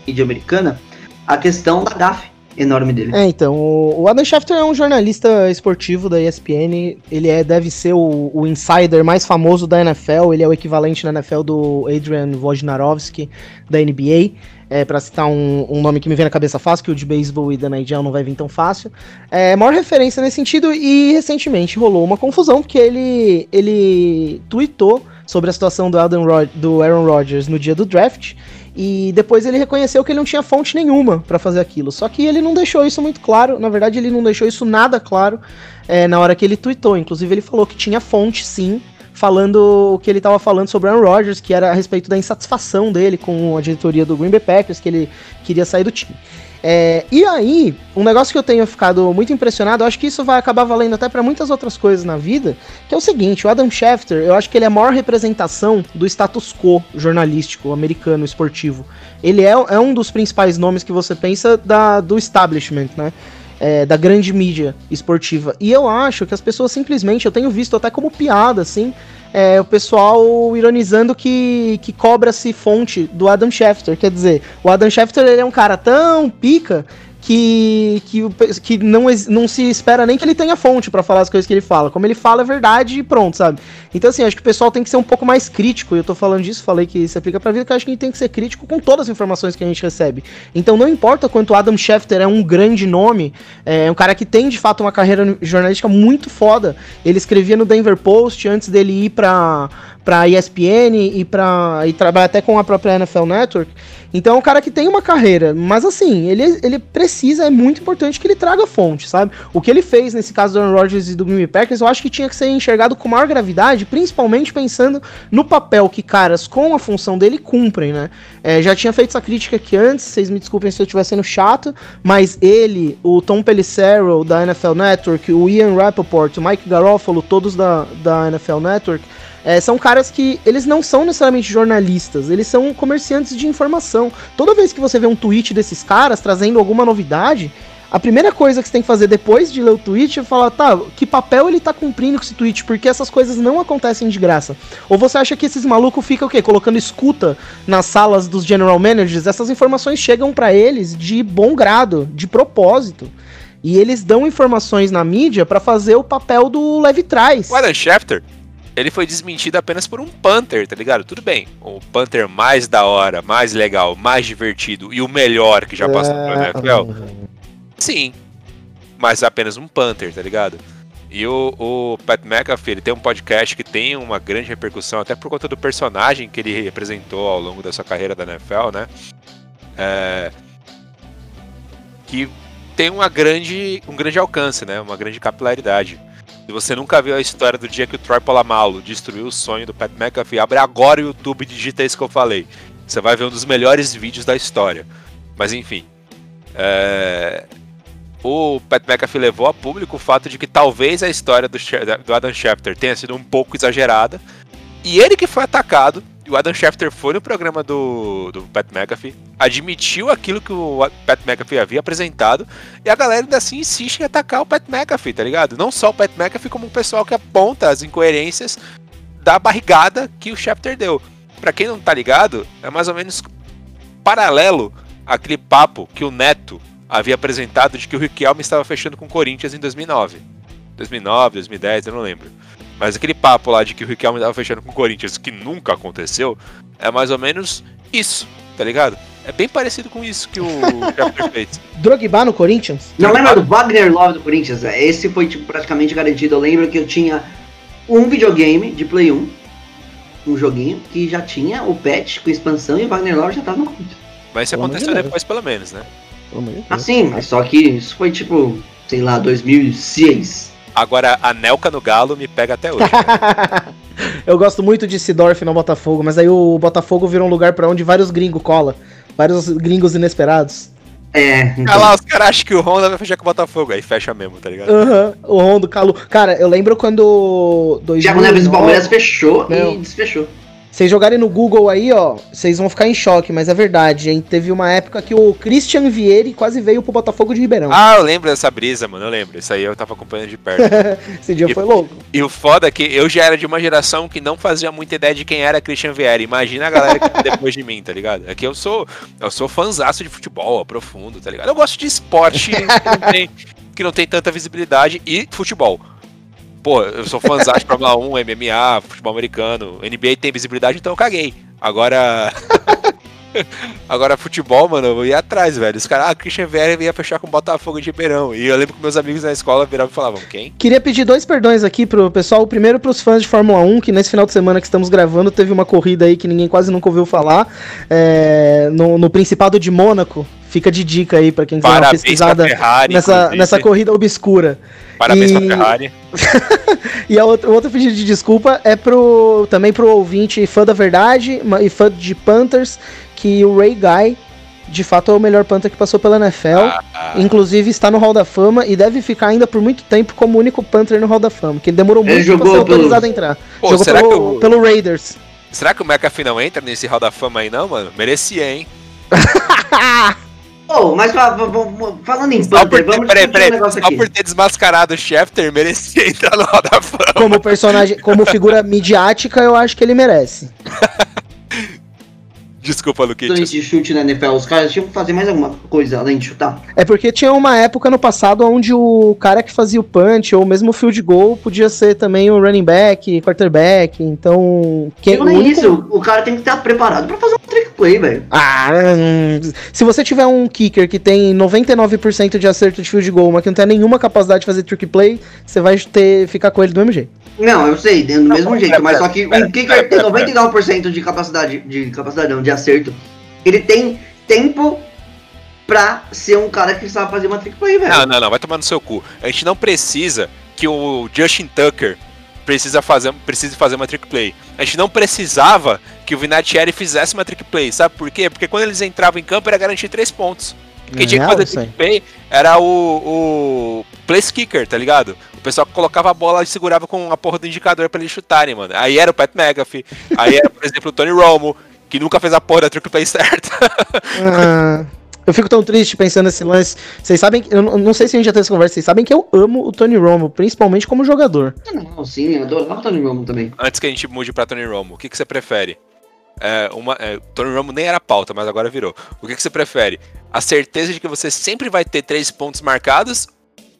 mídia americana, a questão da GAF, enorme dele. É, então, o Adam Schefter é um jornalista esportivo da ESPN, ele é, deve ser o, o insider mais famoso da NFL, ele é o equivalente na NFL do Adrian Wojnarowski, da NBA, é, para citar um, um nome que me vem na cabeça fácil, que o de beisebol e da NHL não vai vir tão fácil. É, maior referência nesse sentido, e recentemente rolou uma confusão, porque ele, ele tweetou sobre a situação do, Rod- do Aaron Rodgers no dia do draft, e depois ele reconheceu que ele não tinha fonte nenhuma pra fazer aquilo. Só que ele não deixou isso muito claro. Na verdade, ele não deixou isso nada claro é, na hora que ele tweetou. Inclusive, ele falou que tinha fonte, sim, falando o que ele tava falando sobre Aaron Rodgers, que era a respeito da insatisfação dele com a diretoria do Green Bay Packers, que ele queria sair do time. É, e aí, um negócio que eu tenho ficado muito impressionado, eu acho que isso vai acabar valendo até pra muitas outras coisas na vida, que é o seguinte, o Adam Schefter, eu acho que ele é a maior representação do status quo jornalístico americano esportivo. Ele é, é um dos principais nomes que você pensa da, do establishment, né? É, da grande mídia esportiva. E eu acho que as pessoas simplesmente, eu tenho visto até como piada, assim, é, o pessoal ironizando que, que cobra-se fonte do Adam Schefter. Quer dizer, o Adam Schefter ele é um cara tão pica que, que, que não, não se espera nem que ele tenha fonte pra falar as coisas que ele fala. Como ele fala é verdade e pronto, sabe? Então, assim, acho que o pessoal tem que ser um pouco mais crítico. Eu tô falando disso, falei que isso aplica pra vida, que acho que a gente tem que ser crítico com todas as informações que a gente recebe. Então, não importa quanto o Adam Schefter é um grande nome, é um cara que tem de fato uma carreira jornalística muito foda. Ele escrevia no Denver Post antes dele ir pra, pra ESPN e, pra, e trabalhar até com a própria NFL Network. Então é um cara que tem uma carreira, mas assim, ele, ele precisa, é muito importante que ele traga fonte, sabe? O que ele fez nesse caso do Aaron Rodgers e do Bay Packers, eu acho que tinha que ser enxergado com maior gravidade, principalmente pensando no papel que caras com a função dele cumprem, né? É, já tinha feito essa crítica aqui antes, vocês me desculpem se eu estiver sendo chato, mas ele, o Tom Pelissero da NFL Network, o Ian Rappaport, o Mike Garofalo, todos da, da NFL Network, é, são caras que eles não são necessariamente jornalistas, eles são comerciantes de informação. Toda vez que você vê um tweet desses caras trazendo alguma novidade, a primeira coisa que você tem que fazer depois de ler o tweet é falar, tá, que papel ele tá cumprindo com esse tweet, porque essas coisas não acontecem de graça. Ou você acha que esses malucos ficam o quê? Colocando escuta nas salas dos general managers? Essas informações chegam pra eles de bom grado, de propósito. E eles dão informações na mídia pra fazer o papel do leve trás. Adam Schefter, ele foi desmentido apenas por um Panther, tá ligado? Tudo bem. O Panther mais da hora, mais legal, mais divertido e o melhor que já passou É, NFL. Sim. Mas apenas um Panther, tá ligado? E o, o Pat McAfee, ele tem um podcast que tem uma grande repercussão, até por conta do personagem que ele representou ao longo da sua carreira da NFL, né? É, que tem uma grande, um grande alcance, né? Uma grande capilaridade. Se você nunca viu a história do dia que o Troy Polamalu destruiu o sonho do Pat McAfee, abre agora o YouTube e digita isso que eu falei. Você vai ver um dos melhores vídeos da história. Mas enfim. é, O Pat McAfee levou a público o fato de que talvez a história do, do Adam Schefter tenha sido um pouco exagerada. E ele que foi atacado. O Adam Schefter foi no programa do, do Pat McAfee, admitiu aquilo que o Pat McAfee havia apresentado, e a galera ainda assim insiste em atacar o Pat McAfee, tá ligado? Não só o Pat McAfee, como o pessoal que aponta as incoerências da barrigada que o Schefter deu. Pra quem não tá ligado, é mais ou menos paralelo àquele papo que o Neto havia apresentado de que o Riquelme estava fechando com o Corinthians em 2009. 2009, 2010, eu não lembro. Mas aquele papo lá de que o Riquelme estava fechando com o Corinthians, que nunca aconteceu, é mais ou menos isso, tá ligado? É bem parecido com isso que o Schefter fez. Drogba no Corinthians? Não lembra do Wagner Love do Corinthians? É, Esse foi tipo, praticamente garantido. Eu lembro que eu tinha um videogame de Play 1, um joguinho, que já tinha o patch com expansão e o Wagner Love já tava no Corinthians. Mas isso Pelo de aconteceu Deus. depois, pelo menos, né? Pelo de. Assim, mas só que isso foi tipo, sei lá, 2006. Agora, a Nelca no Galo me pega até hoje. Eu gosto muito de Sidorf no Botafogo, mas aí o Botafogo virou um lugar pra onde vários gringos cola. Vários gringos inesperados. É, Olha então, lá, os caras acham que o Honda vai fechar com o Botafogo, aí fecha mesmo, tá ligado? Aham, o Rondo, Calu. Cara, eu lembro quando. Thiago Neves do 2009 Palmeiras fechou Não. e desfechou. Vocês jogarem no Google aí, ó, vocês vão ficar em choque, mas é verdade, hein? Teve uma época que o Christian Vieri quase veio pro Botafogo de Ribeirão. Ah, eu lembro dessa brisa, mano. Eu lembro. Isso aí eu tava acompanhando de perto. Esse dia e- foi louco. E o foda é que eu já era de uma geração que não fazia muita ideia de quem era Christian Vieri. Imagina a galera que tá depois de mim, tá ligado? É que eu sou, eu sou fanzaço de futebol, profundo, tá ligado? Eu gosto de esporte que não tem, que não tem tanta visibilidade e futebol. Pô, eu sou fãzaço de Fórmula 1, MMA, futebol americano. NBA tem visibilidade, então eu caguei. Agora. Agora, futebol, mano, eu ia atrás, velho. Os caras, ah, Christian Vieri ia fechar com o Botafogo de Ribeirão. E eu lembro que meus amigos na escola viravam e falavam, quem? Queria pedir dois perdões aqui pro pessoal. O primeiro pros fãs de Fórmula 1, que nesse final de semana que estamos gravando teve uma corrida aí que ninguém quase nunca ouviu falar. é, no, no Principado de Mônaco. Fica de dica aí pra quem quiser uma Parabéns pra pesquisada Ferrari. nessa, inclusive. nessa corrida obscura. Parabéns E- pra Ferrari. E a outra, o outro pedido de desculpa é pro também pro ouvinte fã da verdade e fã de Panthers, que o Ray Guy, de fato, é o melhor Panther que passou pela NFL. Ah, Inclusive está no Hall da Fama e deve ficar ainda por muito tempo como o único Panther no Hall da Fama, que ele demorou Ele muito pra jogou ser autorizado pelos- a entrar. Pô, jogou será pelo, que o- pelo Raiders. Será que o McAfee não entra nesse Hall da Fama aí, não, mano? Merecia, hein? Oh, mas fa- fa- fa- falando em Só Panther, ter, vamos peraí, discutir um peraí, negócio só aqui. por ter desmascarado o Schefter, merecia entrar no Hall da Fama. Como personagem, como figura midiática, eu acho que ele merece. Desculpa, Luquitas. de chute na NFL, os caras tinham que fazer mais alguma coisa além de chutar. É porque tinha uma época no passado onde o cara que fazia o punch ou mesmo o field goal podia ser também o running back, quarterback, então quem Não o é único- isso, o cara tem que estar preparado pra fazer um trick play, velho. Ah, hum, se você tiver um kicker que tem 99% de acerto de field goal, mas que não tem nenhuma capacidade de fazer trick play, você vai ter ficar com ele do mesmo jeito. Não, eu sei, do mesmo pera, jeito, mas pera, só que pera, o kicker pera, tem pera, 99% de capacidade, de capacidade não, de acerto. Ele tem tempo pra ser um cara que sabe fazer uma trick play, velho. Não, não, não, vai tomar no seu cu. A gente não precisa que o Justin Tucker precisa fazer, precise fazer uma trick play. A gente não precisava que o Vinatieri fizesse uma trick play. Sabe por quê? Porque quando eles entravam em campo era garantir três pontos. Quem tinha que fazer trick play era o, o place kicker, tá ligado? O pessoal que colocava a bola e segurava com a porra do indicador pra eles chutarem, mano. Aí era o Pat McAfee, aí era, por exemplo, o Tony Romo, que nunca fez a porra da trick play certa. Ah, eu fico tão triste pensando nesse lance. Vocês sabem, que- eu não sei se a gente já teve essa conversa, vocês sabem que eu amo o Tony Romo, principalmente como jogador. Não, sim, eu adorava o Tony Romo também. Antes que a gente mude pra Tony Romo, o que, que você prefere? É, uma, é, Tony Romo nem era pauta, mas agora virou. O que, que você prefere? A certeza de que você sempre vai ter três pontos marcados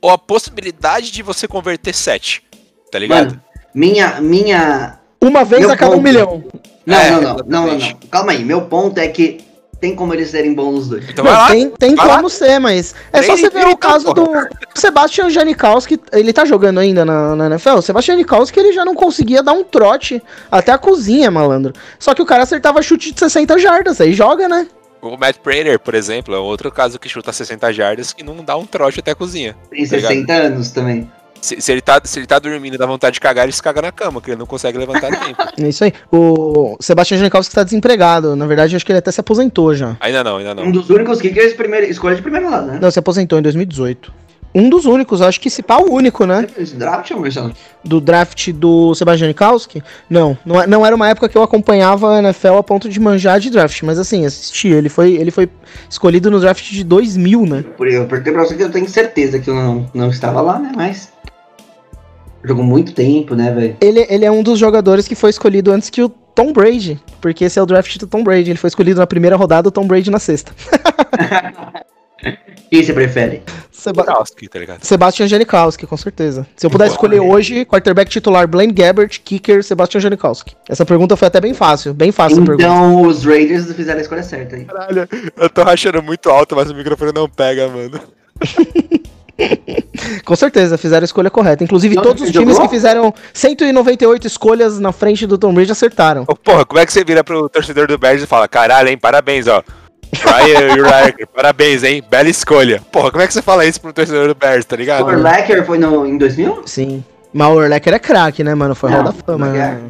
ou a possibilidade de você converter sete? Tá ligado? Mano, minha, minha... Uma vez Meu a cada um milhão. Não, É, não, não, não, não, não. Calma aí, meu ponto é que tem como eles serem bons nos dois. então Não, lá. tem tem vai lá. como ser, mas é só você ver o caso porra. do Sebastian Janikowski, ele tá jogando ainda na, na NFL. O Sebastian Janikowski ele já não conseguia dar um trote até a cozinha, malandro. Só que o cara acertava chute de 60 jardas, aí joga, né? O Matt Prater, por exemplo, é outro caso que chuta 60 jardas que não dá um trote até a cozinha. Tem Tá ligado? 60 anos também. Se, se ele tá, se ele tá dormindo e dá vontade de cagar, ele se caga na cama, que ele não consegue levantar a tempo. É isso aí. O Sebastian Janikowski tá desempregado. Na verdade, acho que ele até se aposentou já. Ainda não, ainda Um não. dos únicos kickers primeira, escolha de primeira lado, né? Não, se aposentou em 2018. Um dos únicos, acho que se pá o único, né? Esse draft, Marcelo? Do draft do Sebastian Janikowski. Não, não, não era uma época que eu acompanhava a NFL a ponto de manjar de draft, mas assim, assisti. Ele foi, ele foi escolhido no draft de 2000, né? Por eu perguntei pra você que eu tenho certeza que eu não, não estava lá, né? Mas. Jogou muito tempo, né, velho? Ele, ele é um dos jogadores que foi escolhido antes que o Tom Brady, porque esse é o draft do Tom Brady. Ele foi escolhido na primeira rodada, o Tom Brady na sexta. Quem você prefere? Seba Kowski, tá ligado? Sebastian Janikowski, com certeza. Se eu pudesse Boa, escolher né? hoje, quarterback titular Blaine Gabbert, kicker Sebastian Janikowski. Essa pergunta foi até bem fácil, bem fácil a pergunta. Então os Raiders fizeram a escolha certa aí. Caralho, eu tô rachando muito alto, mas o microfone não pega, mano. Com certeza, fizeram a escolha correta. Inclusive, Não, todos os times jogou? que fizeram 198 escolhas na frente do Tom Brady acertaram. Ô, porra, como é que você vira pro torcedor do Bears e fala, caralho, hein, parabéns, ó. Ryan Urlacher, parabéns, hein, bela escolha. Porra, como é que você fala isso pro torcedor do Bears, tá ligado? O Urlacher foi no, em 2000? Sim. Mas o Urlacher é craque, né, mano? Foi Não, Hall da Fama, né?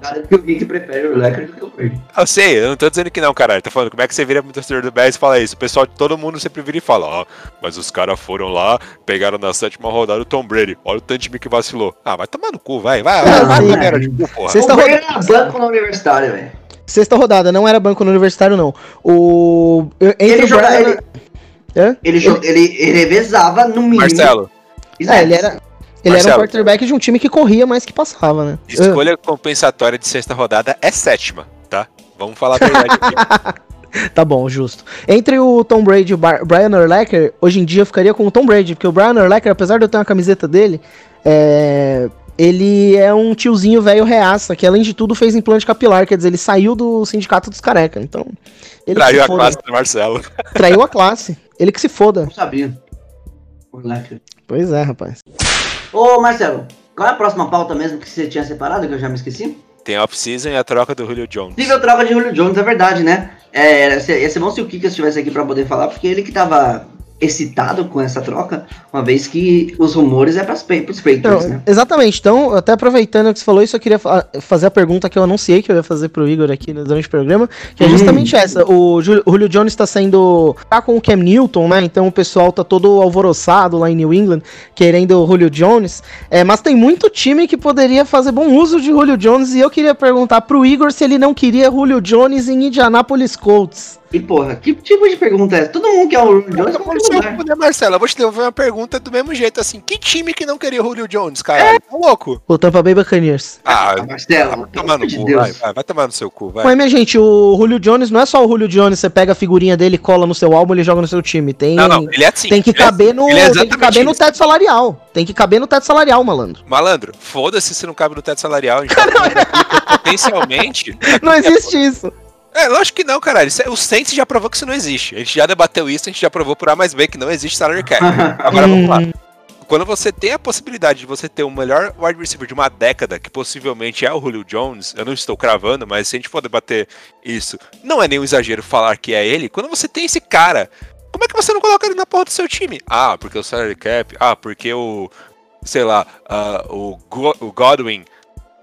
Cara, que o Rick prefere o Lecker do que o Brady. Eu sei, eu não tô dizendo que não, caralho. Tô falando, como é que você vira pro torcedor do Bears e fala isso? O pessoal, todo mundo sempre vira e fala, ó, mas os caras foram lá, pegaram na sétima rodada o Tom Brady. Olha o tanto de mim que vacilou. Ah, vai tomar no cu, vai, vai, vai, vai, de cu, porra. Sexta o Brady rodada. era banco no universitário, velho. Sexta rodada, não era banco no universitário, não. O. Ele o joga- Brian- ele- Hã? Ele, ele, ele revezava no mínimo. Marcelo, É, ele era. Ele era um Marcelo. quarterback de um time que corria mais que passava, né? escolha compensatória de sexta rodada é sétima, tá? Vamos falar a verdade aqui. Tá bom, justo. Entre o Tom Brady e o Bar- Brian Urlacher, hoje em dia eu ficaria com o Tom Brady, porque o Brian Urlacher, apesar de eu ter uma camiseta dele, é, ele é um tiozinho velho reaça, que além de tudo fez implante capilar, quer dizer, ele saiu do sindicato dos careca. Então, Traiu a foda. classe do Marcelo. Traiu a classe. Ele que se foda. Não sabia. O Lecker. Pois é, rapaz. Ô, Marcelo, qual é a próxima pauta mesmo que você tinha separado, que eu já me esqueci? Tem off-season e a troca do Julio Jones. Possível troca de Julio Jones, é verdade, né? É, ia ser bom se o Kika estivesse aqui pra poder falar, porque ele que tava excitado com essa troca, uma vez que os rumores é pras, pa- pros Patriots, Então, né? Exatamente. Então, até aproveitando que você falou isso, eu queria fa- fazer a pergunta que eu anunciei que eu ia fazer pro Igor aqui no durante o programa, que é Hum. justamente essa. O, Ju- o Julio Jones tá sendo. tá com o Cam Newton, né? Então o pessoal tá todo alvoroçado lá em New England, querendo o Julio Jones. É, mas tem muito time que poderia fazer bom uso de Julio Jones e eu queria perguntar pro Igor se ele não queria Julio Jones em Indianapolis Colts. E porra, que tipo de pergunta é essa? Todo mundo quer o Julio Jones, é Não, um lugar. né, Marcelo? Eu vou te devolver uma pergunta do mesmo jeito, assim. Que time que não queria o Julio Jones, cara? Tá louco? O Tampa Bay Buccaneers. Ah, Ah, Marcelo, vai tomar no de cu, Deus. vai, vai, vai tomar no seu cu, vai. Mas, minha gente, o Julio Jones não é só o Julio Jones, você pega a figurinha dele, cola no seu álbum e ele joga no seu time. Tem, Não, não, ele é assim. tem que ele é caber assim, no, ele é tem que caber no teto salarial. Tem que caber no teto salarial, malandro. Malandro, foda-se se não cabe no teto salarial. Que potencialmente. Não existe isso. É, lógico que não, caralho. Isso é- O Saints já provou que isso não existe. A gente já debateu isso, a gente já provou por A mais B que não existe salary cap. Agora vamos lá. Quando você tem a possibilidade de você ter o melhor wide receiver de uma década, que possivelmente é o Julio Jones, eu não estou cravando, mas se a gente for debater isso, não é nenhum exagero falar que é ele. Quando você tem esse cara, como é que você não coloca ele na porra do seu time? Ah, porque o salary cap, ah, porque o, sei lá, o, Go- o Godwin,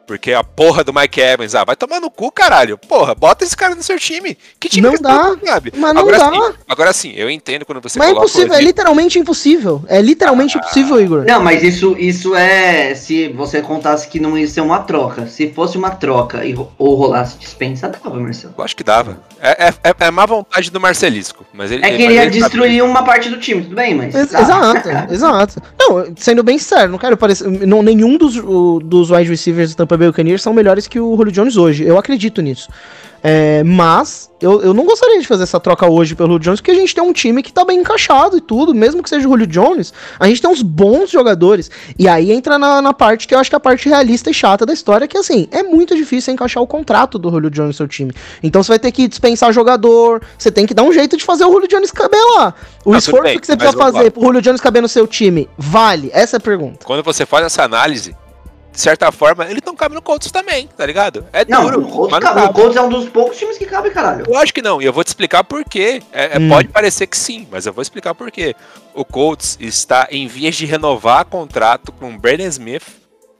porque a porra do Mike Evans, ah, vai tomar no cu, caralho. Porra, bota esse cara no seu time. Que time Não que dá, sabe? mas não agora dá. Sim, agora sim, eu entendo quando você Mas é impossível, é literalmente impossível. É literalmente impossível, Igor. Não, mas isso, isso é se você contasse que não ia ser uma troca. Se fosse uma troca e, ou rolasse dispensa, dava, Marcelo. Eu acho que dava. É, é, é, é má vontade do Marcelisco. Mas ele, É que ele ia destruir uma parte do time, tudo bem, mas. Ex- tá. Exato, exato. Não, sendo bem sincero, não quero parecer. Não, nenhum dos, o- dos wide receivers do Tampa Bay Buccaneers são melhores que o Julio Jones hoje. Eu acredito nisso. É, mas eu, eu não gostaria de fazer essa troca hoje pelo Julio Jones, porque a gente tem um time que tá bem encaixado e tudo, mesmo que seja o Julio Jones, a gente tem uns bons jogadores. E aí entra na, na parte que eu acho que é a parte realista e chata da história, que assim, é muito difícil encaixar o contrato do Julio Jones no seu time. Então você vai ter que dispensar jogador, você tem que dar um jeito de fazer o Julio Jones caber lá. O tudo esforço bem, que você precisa fazer lá. pro Julio Jones caber no seu time, vale? Essa é a pergunta. Quando você faz essa análise, de certa forma, ele não cabe no Colts também, tá ligado? É Não, duro. o Colts, mas não cabe. o cabe. Colts é um dos poucos times que cabe, caralho. Eu acho que não, e eu vou te explicar por quê. É, é, Hum. Pode parecer que sim, mas eu vou explicar por quê. O Colts está em vias de renovar contrato com Brandon Smith,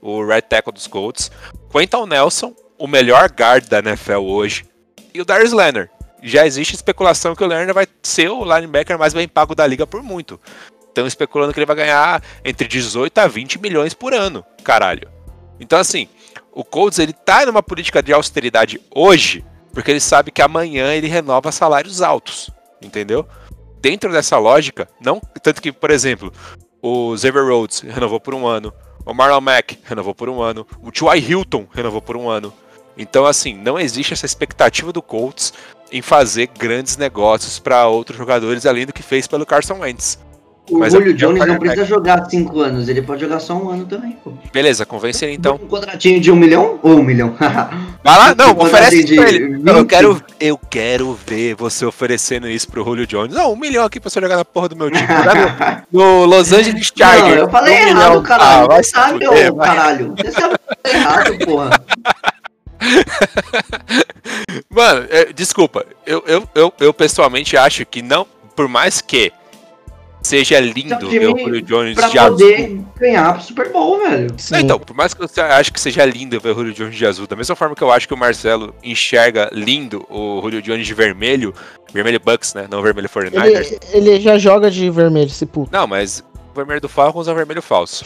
o right tackle dos Colts, Quentin Nelson, o melhor guard da NFL hoje, e o Darius Leonard. Já existe especulação que o Leonard vai ser o linebacker mais bem pago da liga por muito. Estão especulando que ele vai ganhar entre 18 a 20 milhões por ano, caralho. Então assim, o Colts ele tá numa política de austeridade hoje, porque ele sabe que amanhã ele renova salários altos, entendeu? Dentro dessa lógica, não tanto que, por exemplo, o Xavier Rhodes renovou por um ano, o Marlon Mack renovou por um ano, o T.Y. Hilton renovou por um ano. Então, assim, não existe essa expectativa do Colts em fazer grandes negócios para outros jogadores além do que fez pelo Carson Wentz. O Mas Julio é- Jones é- não precisa jogar cinco anos, ele pode jogar só um ano também, pô. Beleza, convence ele então. Um contratinho de um milhão? Ou um milhão? Vai lá, não, Um oferece pra ele. Não, eu 20. quero, eu quero ver você oferecendo isso pro Julio Jones. Não, um milhão aqui pra você jogar na porra do meu time. Tá no, Los Angeles Não, Chargers. eu falei Um errado, milhão. caralho. Ah, Você sabe, fuder, ô caralho. Você sabe errado, porra. Mano, é, desculpa. Eu, eu, eu, eu pessoalmente acho que não. Por mais que seja É lindo um ver o time Julio Jones pra de azul. poder ganhar pro Super Bowl, velho. Sim. Então, por mais que você ache que seja lindo ver o Julio Jones de azul, da mesma forma que eu acho que o Marcelo enxerga lindo o Julio Jones de vermelho, vermelho Bucks, né? Não vermelho 49ers. ele, ele já joga de vermelho, esse puto. Não, mas vermelho do Falcons é o vermelho falso.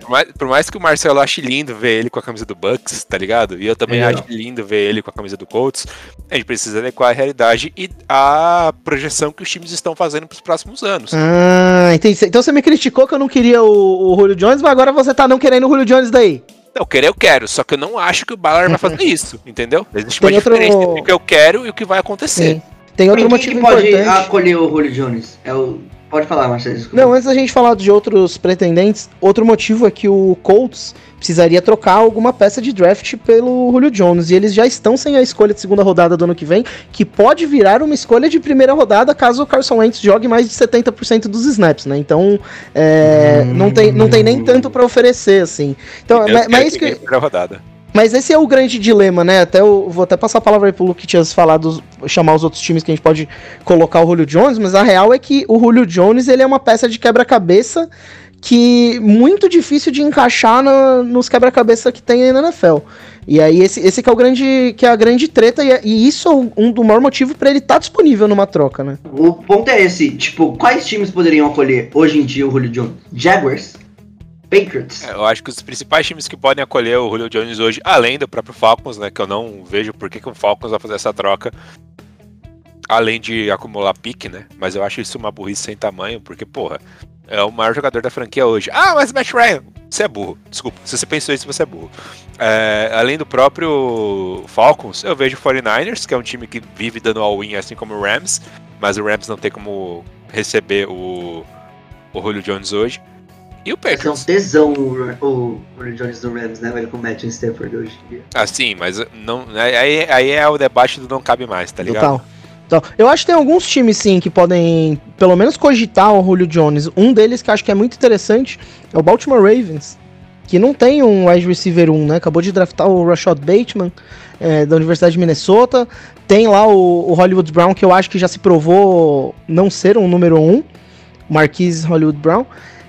por, mais, por mais que o Marcelo ache lindo ver ele com a camisa do Bucks, tá ligado? E eu também É. acho lindo ver ele com a camisa do Colts, a gente precisa adequar a realidade e a projeção que os times estão fazendo pros próximos anos. Ah, entendi. Então você me criticou que eu não queria o, o Julio Jones, mas agora você tá não querendo o Julio Jones daí. Não, querer eu quero, só que eu não acho que o Ballard vai fazer isso, entendeu? Existe Tem uma outro- diferença entre o que eu quero e o que vai acontecer. Sim. Tem outro quem motivo que pode importante. acolher o Julio Jones? É o... Pode falar, Marcelo. desculpa. Não, antes da gente falar de outros pretendentes, outro motivo é que o Colts precisaria trocar alguma peça de draft pelo Julio Jones. E eles já estão sem a escolha de segunda rodada do ano que vem, que pode virar uma escolha de primeira rodada caso o Carson Wentz jogue mais de 70% dos snaps, né? Então, é, não, tem, não tem nem tanto pra oferecer, assim. Então, Eu mas, mas que isso que, primeira rodada. Mas esse é o grande dilema, né? Até eu vou até passar a palavra aí pro Luke tinha falado, chamar os outros times que a gente pode colocar o Julio Jones, mas a real é que o Julio Jones ele é uma peça de quebra-cabeça que muito difícil de encaixar na- nos quebra-cabeça que tem aí na NFL. E aí esse, esse que é o grande que é a grande treta e, é- e isso é um, do maior motivo pra ele estar disponível numa troca, né? O ponto é esse, tipo, quais times poderiam acolher hoje em dia o Julio Jones? Jaguars? Patriots? É, Eu acho que os principais times que podem acolher o Julio Jones hoje, além do próprio Falcons, né? Que eu não vejo por que, que o Falcons vai fazer essa troca. Além de acumular pique, né? Mas eu acho isso uma burrice sem tamanho, porque, porra, é o maior jogador da franquia hoje. Ah, mas Matt Ryan, você é burro. Desculpa, se você pensou isso, você é burro. É, além do próprio Falcons, eu vejo o 49ers, que é um time que vive dando all-in, assim como o Rams, mas o Rams não tem como receber o, o Julio Jones hoje. E o Vai ser um tesão o, o Julio Jones do Rams, né, velho, com o Matthew Stafford hoje em dia. Ah, sim, mas não, aí, aí é o debate do não cabe mais, tá ligado? Total. Então, eu acho que tem alguns times, sim, que podem, pelo menos, cogitar o Julio Jones. Um deles que eu acho que é muito interessante é o Baltimore Ravens, que não tem um wide receiver 1, né? Acabou de draftar o Rashad Bateman, é, da Universidade de Minnesota. Tem lá o, o Hollywood Brown, que eu acho que já se provou não ser um número 1, Marquise Hollywood Brown.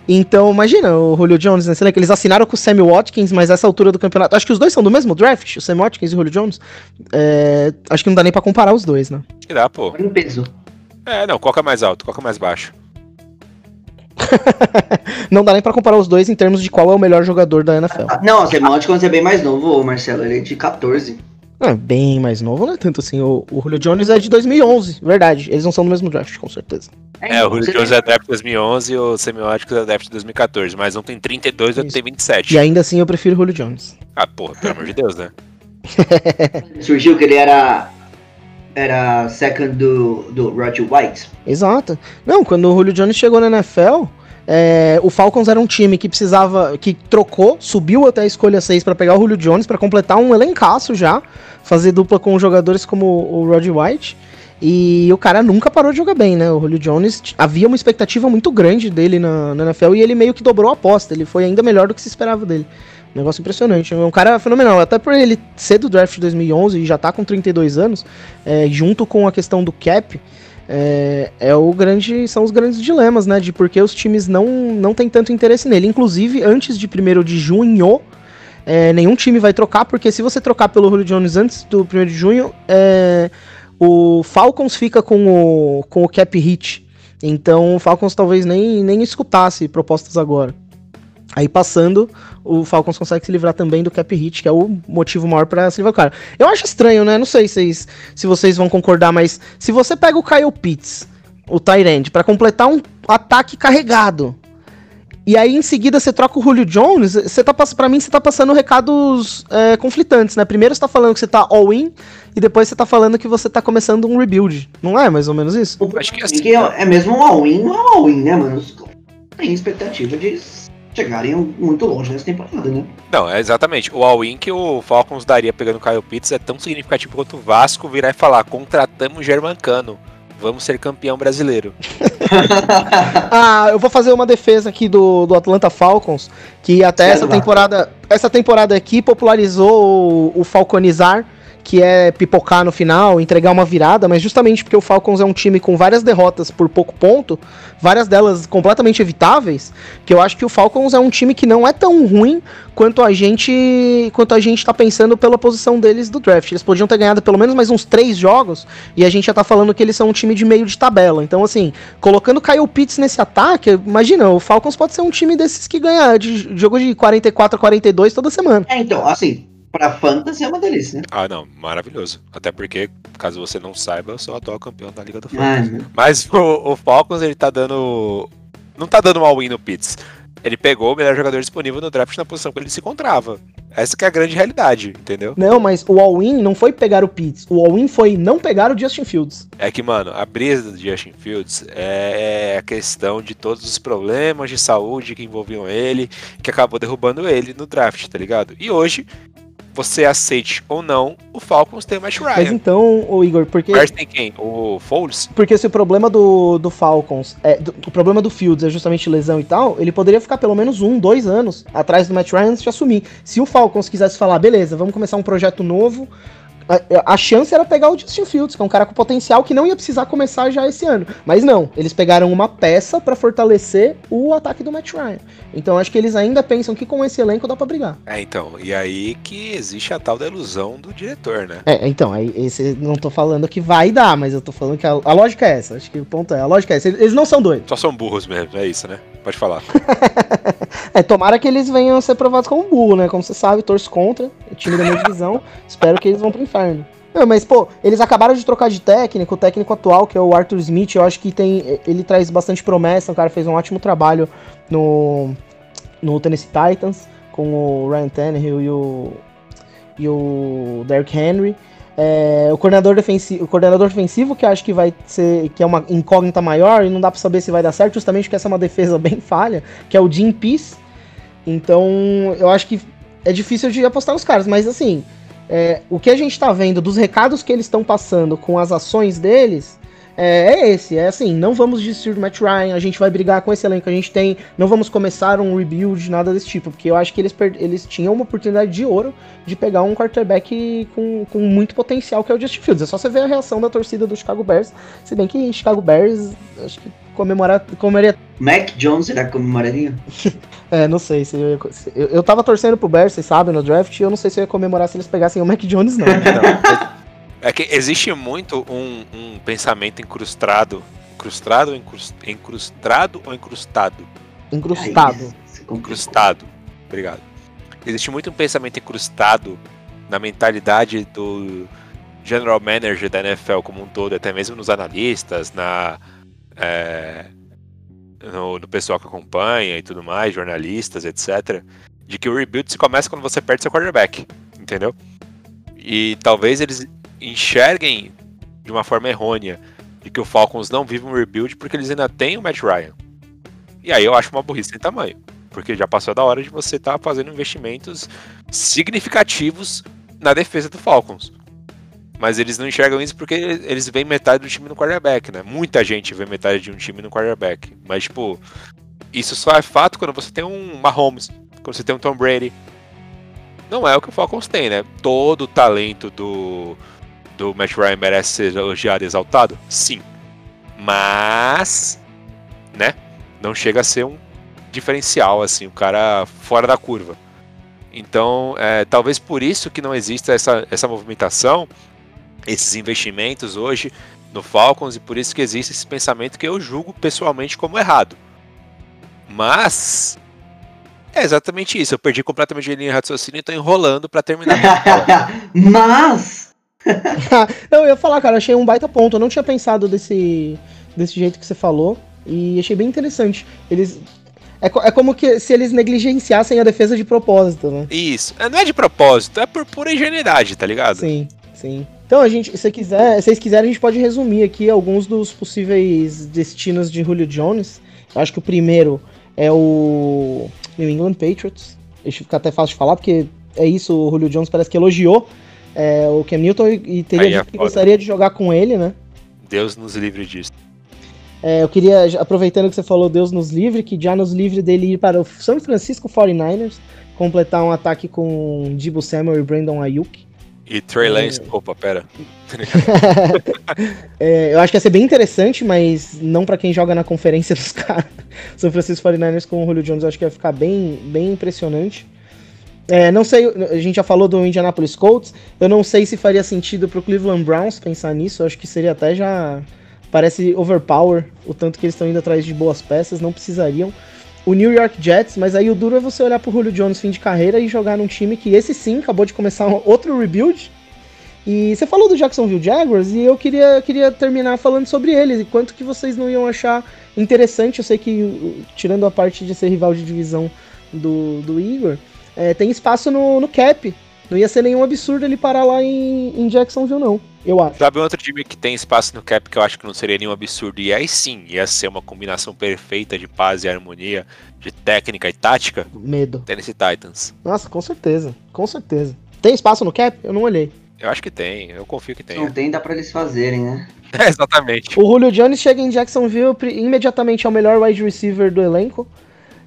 Então, imagina, o Julio Jones, né? Sei lá, que eles assinaram com o Sammy Watkins, mas essa altura do campeonato. Acho que os dois são do mesmo draft, o Sammy Watkins e o Julio Jones. É, acho que não dá nem pra comparar os dois, né? Acho que dá, pô. Olha em peso. É, não, qual que é mais alto, qual que é mais baixo? Não dá nem pra comparar os dois em termos de qual é o melhor jogador da NFL. Ah, Não, morde quando você é bem mais novo, Marcelo. Ele é de 14. É, bem mais novo, não é tanto assim. O, o Julio Jones é de 2011, verdade. Eles não são do mesmo draft, com certeza. É, o Julio Jones é draft de 2011 e o Semiótico é draft de 2014, mas um tem 32 e outro tem 27. E ainda assim eu prefiro o Julio Jones. Ah, porra, pelo amor de Deus, né? Surgiu que ele era. Era second do, do Roger White. Exato. Não, quando o Julio Jones chegou na NFL, é, o Falcons era um time que precisava, que trocou, subiu até a escolha 6 pra pegar o Julio Jones pra completar um elencaço já, fazer dupla com jogadores como o Roger White. E o cara nunca parou de jogar bem, né? O Julio Jones, havia uma expectativa muito grande dele na, na NFL e ele meio que dobrou a aposta. Ele foi ainda melhor do que se esperava dele. Negócio impressionante. É um cara fenomenal. Até por ele ser do draft de 2011 e já tá com 32 anos, é, junto com a questão do cap, é, é o grande, são os grandes dilemas, né? De por que os times não, não têm tanto interesse nele. Inclusive, antes de 1 de junho, é, nenhum time vai trocar, porque se você trocar pelo Julio Jones antes do 1 de junho, é, o Falcons fica com o, com o cap hit. Então o Falcons talvez nem, nem escutasse propostas agora. Aí passando, o Falcons consegue se livrar também do cap hit, que é o motivo maior pra se livrar do cara. Eu acho estranho, né? Não sei se vocês, se vocês vão concordar, mas se você pega o Kyle Pitts, o Tyrande, pra completar um ataque carregado, e aí em seguida você troca o Julio Jones, você tá para mim você tá passando recados é, conflitantes, né? Primeiro você tá falando que você tá all-in e depois você tá falando que você tá começando um rebuild. Não é mais ou menos isso? Acho que problema assim, é, que é, é mesmo um all-in, um all-in, né, mano? Têm expectativa de chegarem muito longe nessa temporada, né? Não, é exatamente. O all-in que o Falcons daria pegando o Kyle Pitts é tão significativo quanto o Vasco virar e falar: contratamos Germancano, vamos ser campeão brasileiro. Ah, eu vou fazer uma defesa aqui do, do Atlanta Falcons, que até essa lá. temporada, essa temporada aqui popularizou o, o falconizar, que é pipocar no final, entregar uma virada, mas justamente porque o Falcons é um time com várias derrotas por pouco ponto, várias delas completamente evitáveis, que eu acho que o Falcons é um time que não é tão ruim quanto a gente quanto a gente tá pensando pela posição deles do draft. Eles podiam ter ganhado pelo menos mais uns três jogos e a gente já tá falando que eles são um time de meio de tabela. Então, assim, colocando Kyle Pitts nesse ataque, imagina, o Falcons pode ser um time desses que ganha de jogo de 44 a 42 toda semana. É, então, assim, pra fantasy é uma delícia, né? Ah, não, maravilhoso. Até porque, caso você não saiba, eu sou o atual campeão da Liga do Ah, Falcons. Mas o, o Falcons, ele tá dando. Não tá dando um all-in no Pitts. Ele pegou o melhor jogador disponível no draft na posição que ele se encontrava. Essa que é a grande realidade, entendeu? Não, mas o all-in não foi pegar o Pitts, o all-in foi não pegar o Justin Fields. É que, mano, a brisa do Justin Fields é a questão de todos os problemas de saúde que envolviam ele, que acabou derrubando ele no draft, tá ligado? E hoje, você aceite ou não, o Falcons tem o Matt Mas Ryan. então, o Igor, porque Mas tem quem? O Foles? Porque se o problema do, do Falcons, é, do- o problema do Fields é justamente lesão e tal, ele poderia ficar pelo menos um, dois anos atrás do Matt Ryan antes de assumir. Se o Falcons quisesse falar, beleza, vamos começar um projeto novo, a, a chance era pegar o Justin Fields, que é um cara com potencial que não ia precisar começar já esse ano. Mas não, eles pegaram uma peça pra fortalecer o ataque do Matt Ryan. Então acho que eles ainda pensam que com esse elenco dá pra brigar. É, então, e aí que existe a tal da ilusão do diretor, né? É, então, aí esse não tô falando que vai dar, mas eu tô falando que a, a lógica é essa. Acho que o ponto é, a lógica é essa. Eles, não são doidos. Só são burros mesmo, é isso, né? Pode falar. É, tomara que eles venham a ser provados como burro, né? Como você sabe, torço contra, o time da minha divisão. Espero que eles vão pro inferno. Não, mas, pô, eles acabaram de trocar de técnico, o técnico atual, que é o Arthur Smith, eu acho que tem. Ele traz bastante promessa, o cara fez um ótimo trabalho no, no Tennessee Titans, com o Ryan Tannehill e o, e o Derrick Henry. É, o, coordenador defensivo, o coordenador defensivo, que acho que vai ser. que é uma incógnita maior e não dá pra saber se vai dar certo, justamente porque essa é uma defesa bem falha, que é o Jim Peace. Então, eu acho que é difícil de apostar nos caras, mas assim, é, o que a gente tá vendo dos recados que eles estão passando com as ações deles é, é esse, é assim, não vamos desistir do Matt Ryan, a gente vai brigar com esse elenco que a gente tem, não vamos começar um rebuild, nada desse tipo, porque eu acho que eles, eles tinham uma oportunidade de ouro de pegar um quarterback com, com muito potencial, que é o Justin Fields. É só você ver a reação da torcida do Chicago Bears, se bem que Chicago Bears, acho que comemorar, comemoraria Mac Jones será que comemoraria? é, não sei se eu, ia, se- eu, eu tava torcendo pro Bears, vocês sabem, no draft, e eu não sei se eu ia comemorar se eles pegassem o Mac Jones, não. É que existe muito um, um pensamento incrustado. Incrustado ou incrus- incrustado ou incrustado? Incrustado. Incrustado. Obrigado. Existe muito um pensamento incrustado na mentalidade do general manager da NFL como um todo, até mesmo nos analistas, na é, no, no pessoal que acompanha e tudo mais, jornalistas, etc. De que o rebuild se começa quando você perde seu quarterback, entendeu? E talvez eles enxerguem de uma forma errônea de que o Falcons não vive um rebuild porque eles ainda têm o Matt Ryan. E aí eu acho uma burrice sem tamanho. Porque já passou da hora de você estar fazendo investimentos significativos na defesa do Falcons. Mas eles não enxergam isso porque eles veem metade do time no quarterback, né? Muita gente vê metade de um time no quarterback. Mas, tipo, isso só é fato quando você tem um Mahomes, quando você tem um Tom Brady. Não é o que o Falcons tem, né? Todo o talento do, do Matt Ryan merece ser elogiado e exaltado? Sim. Mas, né? Não chega a ser um diferencial, assim, o cara fora da curva. Então, é, talvez por isso que não exista essa, essa movimentação, esses investimentos hoje no Falcons, e por isso que existe esse pensamento que eu julgo pessoalmente como errado. Mas, é exatamente isso. Eu perdi completamente a linha de raciocínio e tô enrolando para terminar. Mas. não, eu ia falar, cara, achei um baita ponto. Eu não tinha pensado desse, desse jeito que você falou. E achei bem interessante. Eles. É, é como que se eles negligenciassem a defesa de propósito, né? Isso. É, Não é de propósito, é por pura ingenuidade, tá ligado? Sim, sim. Então, a gente, se quiser, se vocês quiserem, a gente pode resumir aqui alguns dos possíveis destinos de Julio Jones. Eu acho que o primeiro é o New England Patriots. Deixa ficar até fácil de falar, porque é isso, o Julio Jones parece que elogiou é, o Cam Newton e, teria Aí é que gostaria de jogar com ele, né? Deus nos livre disso. É, eu queria, aproveitando que você falou Deus nos livre, que já nos livre dele ir para o São Francisco 49ers, completar um ataque com Dibu Samuel e Brandon Ayuk. E Trey Lance, opa, pera. É, eu acho que ia ser bem interessante, mas não pra quem joga na conferência dos caras. São Francisco 49ers com o Julio Jones, eu acho que ia ficar bem, bem impressionante. É, não sei, a gente já falou do Indianapolis Colts. Eu não sei se faria sentido pro Cleveland Browns pensar nisso. Eu acho que seria até já. Parece overpower o tanto que eles estão indo atrás de boas peças, não precisariam. O New York Jets, mas aí o duro é você olhar pro Julio Jones fim de carreira e jogar num time que esse sim acabou de começar um outro rebuild. E você falou do Jacksonville Jaguars e eu queria, queria terminar falando sobre eles e quanto que vocês não iam achar interessante. Eu sei que, tirando a parte de ser rival de divisão do, do Igor, é, tem espaço no, no cap. Não ia ser nenhum absurdo ele parar lá em, em Jacksonville, não. Eu acho. Sabe um outro time que tem espaço no cap que eu acho que não seria nenhum absurdo? E aí sim, ia ser uma combinação perfeita de paz e harmonia, de técnica e tática? Medo. Tennessee Titans. Nossa, com certeza. Com certeza. Tem espaço no cap? Eu não olhei. Eu acho que tem, eu confio que tem. Não tem, dá pra eles fazerem, né? É, exatamente. O Julio Jones chega em Jacksonville, imediatamente é o melhor wide receiver do elenco.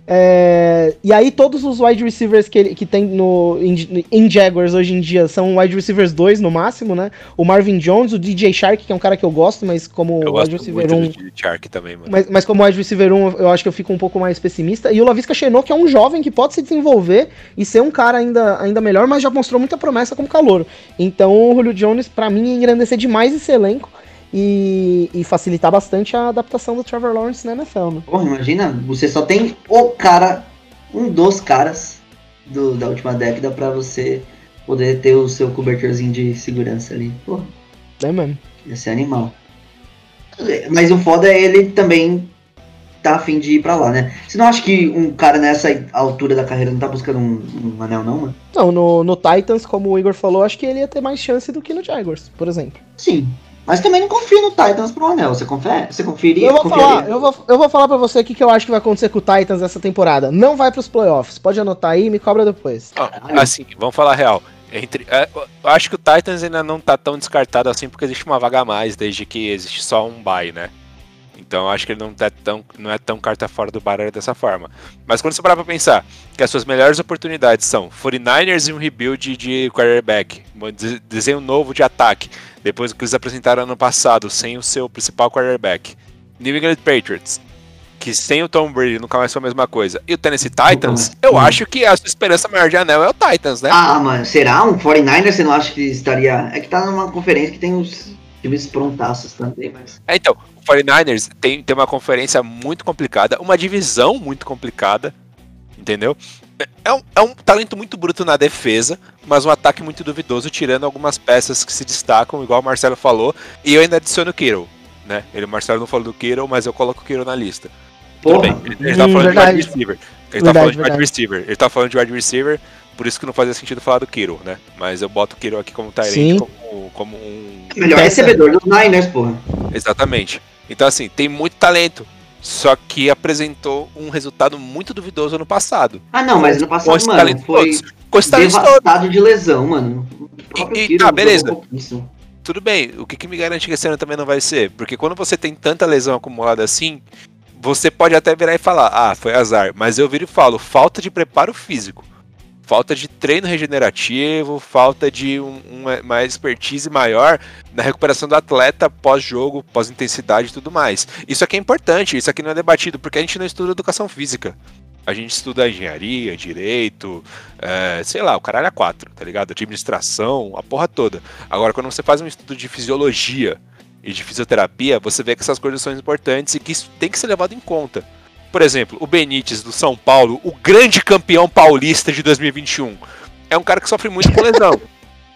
É, e aí todos os wide receivers que, ele, que tem no, em, em Jaguars hoje em dia são wide receivers 2 no máximo, né? O Marvin Jones, o DJ Shark, que é um cara que eu gosto, mas como Eu wide receiver muito 1. do Shark também, mano. Mas, mas como wide receiver 1, eu acho que eu fico um pouco mais pessimista. E o Lavisca Chenault, que é um jovem que pode se desenvolver e ser um cara ainda, ainda melhor, mas já mostrou muita promessa como calor. Então o Julio Jones, pra mim, engrandecer demais esse elenco e, e facilitar bastante a adaptação do Trevor Lawrence na NFL, né? Porra, imagina, você só tem o cara, um dos caras do, da última década pra você poder ter o seu cobertorzinho de segurança ali. Porra, É mesmo. ia ser animal. Mas o foda é ele também tá afim de ir pra lá, né? Você não acha que um cara nessa altura da carreira não tá buscando um, um anel, não, mano? Não, no, no Titans, como o Igor falou, acho que ele ia ter mais chance do que no Jaguars, por exemplo. Sim. Mas também não confio no Titans pro anel. Você confia? Você confiria? Eu vou Confiaria? falar, eu vou, eu vou falar pra você o que, eu acho que vai acontecer com o Titans essa temporada. Não vai pros playoffs. Pode anotar aí e me cobra depois. Ó, assim, vamos falar a real. Entre, é, eu acho que o Titans ainda não tá tão descartado assim, porque existe uma vaga a mais, desde que existe só um bye, né? Então eu acho que ele não, tá tão, não é tão carta fora do baralho dessa forma. Mas quando você parar pra pensar que as suas melhores oportunidades são 49ers e um rebuild de quarterback, um de- desenho novo de ataque, depois do que eles apresentaram ano passado, sem o seu principal quarterback, New England Patriots, que sem o Tom Brady nunca mais foi a mesma coisa, e o Tennessee Titans, eu acho que a sua esperança maior de anel é o Titans, né? Ah, mano, será? Um 49ers você não acha que estaria. É que tá numa conferência que tem os times prontaços também, mas. É, então, o 49ers tem, tem uma conferência muito complicada, uma divisão muito complicada, entendeu? É- É um, é um talento muito bruto na defesa, mas um ataque muito duvidoso, tirando algumas peças que se destacam, igual o Marcelo falou, e eu ainda adiciono o Kittle, né? Ele, o Marcelo não falou do Kittle, mas eu coloco o Kittle na lista. Tudo Porra, bem, ele, ele tá Hum, falando verdade. de wide receiver. Ele tá falando de wide receiver. Ele tá falando de wide receiver, por isso que não fazia sentido falar do Kittle, né? Mas eu boto o Kittle aqui como Sim. Tyrant, como, como um melhor recebedor dos Niners, porra. Exatamente. Então, assim, tem muito talento. Só que apresentou um resultado muito duvidoso ano passado. Ah, não, mas no Com passado, esses mano, foi todos. Com talentos todos. devastado de lesão, mano. E- e- ah, beleza. Tudo bem, o que, que me garante que esse ano também não vai ser? Porque quando você tem tanta lesão acumulada assim, você pode até virar e falar, ah, foi azar. Mas eu viro e falo, falta de preparo físico. Falta de treino regenerativo, falta de um- uma, uma expertise maior na recuperação do atleta pós-jogo, pós-intensidade e tudo mais. Isso aqui é importante, isso aqui não é debatido, porque a gente não estuda educação física. A gente estuda engenharia, direito, é, sei lá, o caralho é quatro, tá ligado? Administração, a porra toda. Agora, quando você faz um estudo de fisiologia e de fisioterapia, você vê que essas coisas são importantes e que isso tem que ser levado em conta. Por exemplo, o Benítez do São Paulo, o grande campeão paulista de 2021, é um cara que sofre muito com lesão.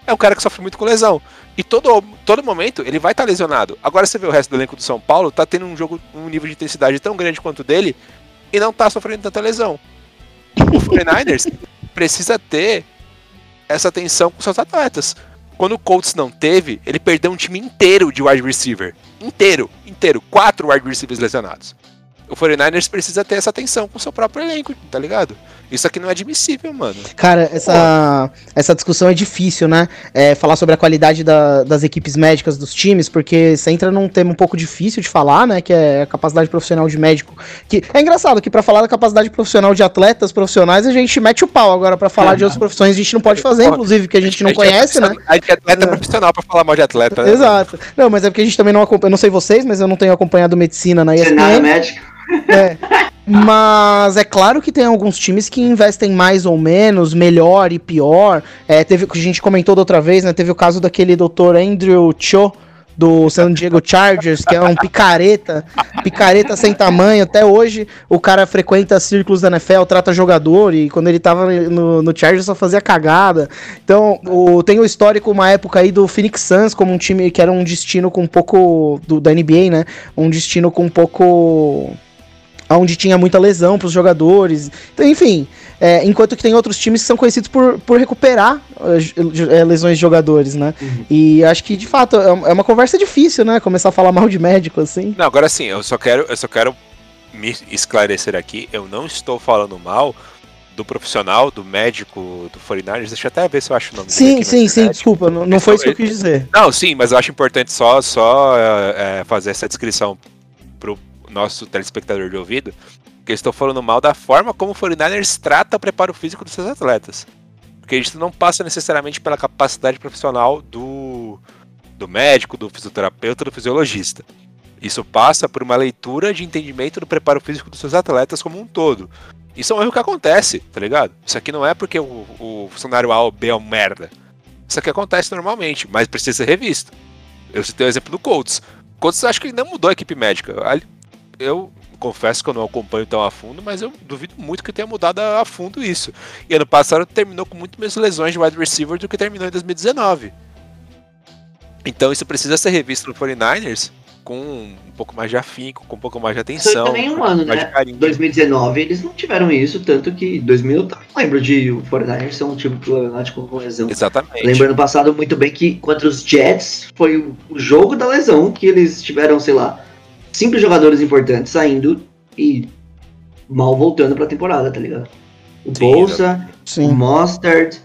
É um cara que sofre muito com lesão. E todo, todo momento ele vai estar lesionado. Agora você vê o resto do elenco do São Paulo, tá tendo um jogo, um nível de intensidade tão grande quanto o dele e não tá sofrendo tanta lesão. O 49ers precisa ter essa atenção com seus atletas. Quando o Colts não teve, ele perdeu um time inteiro de wide receiver. Inteiro, inteiro. Quatro wide receivers lesionados. O 49ers precisa ter essa atenção com o seu próprio elenco, tá ligado? Isso aqui não é admissível, mano. Cara, essa, essa discussão é difícil, né? É, falar sobre a qualidade da- das equipes médicas dos times, porque você entra num tema um pouco difícil de falar, né? Que é a capacidade profissional de médico. Que é engraçado que pra falar da capacidade profissional de atletas profissionais, a gente mete o pau. Agora, pra falar de outras profissões, a gente não pode fazer, inclusive, que a gente não é conhece, né? profissional- A gente é atleta profissional pra falar mal de atleta, né? Exato. Não, mas é porque a gente também não acompanha. Eu não sei vocês, mas eu não tenho acompanhado medicina na ESPN. médico. É. Mas é claro que tem alguns times que investem mais ou menos, melhor e pior. É, teve a gente comentou da outra vez, né? Teve o caso daquele Dr. Andrew Cho do San Diego Chargers, que é um picareta, picareta sem tamanho. Até hoje o cara frequenta círculos da NFL, trata jogador e quando ele tava no, no Chargers só fazia cagada. Então, o, tem o histórico uma época aí do Phoenix Suns como um time que era um destino com um pouco do, da NBA, né? Um destino com um pouco onde tinha muita lesão para os jogadores. Então, enfim, é, enquanto que tem outros times que são conhecidos por, por recuperar eh, lesões de jogadores, né? E acho que, de fato, é é uma conversa difícil, né? Começar a falar mal de médico, assim. Não, agora sim, eu só quero, eu só quero me esclarecer aqui, eu não estou falando mal do profissional, do médico, do 49ers, deixa eu até ver se eu acho o nome dele Sim, sim, sim, desculpa, não, não foi isso que eu quis dizer. Não, sim, mas eu acho importante só, só é, é, fazer essa descrição pro nosso telespectador de ouvido, que eu estou falando mal da forma como o 49ers trata o preparo físico dos seus atletas. Porque isso não passa necessariamente pela capacidade profissional do, do médico, do fisioterapeuta, do fisiologista. Isso passa por uma leitura de entendimento do preparo físico dos seus atletas como um todo. Isso é um erro que acontece, tá ligado? Isso aqui não é porque o, o funcionário A ou B é um merda. Isso aqui acontece normalmente, mas precisa ser revisto. Eu citei o exemplo do Colts. Colts acho que ele não mudou a equipe médica. Eu confesso que eu não acompanho tão a fundo, mas eu duvido muito que tenha mudado a fundo isso. E ano passado terminou com muito menos lesões de wide receiver do que terminou em 2019. Então isso precisa ser revisto no 49ers com um pouco mais de afinco, com um pouco mais de atenção. também um ano, né? de carinho. 2019 eles não tiveram isso, tanto que 2000 eu também lembro de o 49ers ser um time problemático com lesão. Exatamente. Lembro ano passado muito bem que contra os Jets foi o jogo da lesão que eles tiveram, sei lá, cinco jogadores importantes saindo e mal voltando pra temporada, tá ligado? O Sim, Bolsa, o Sim. Mostard,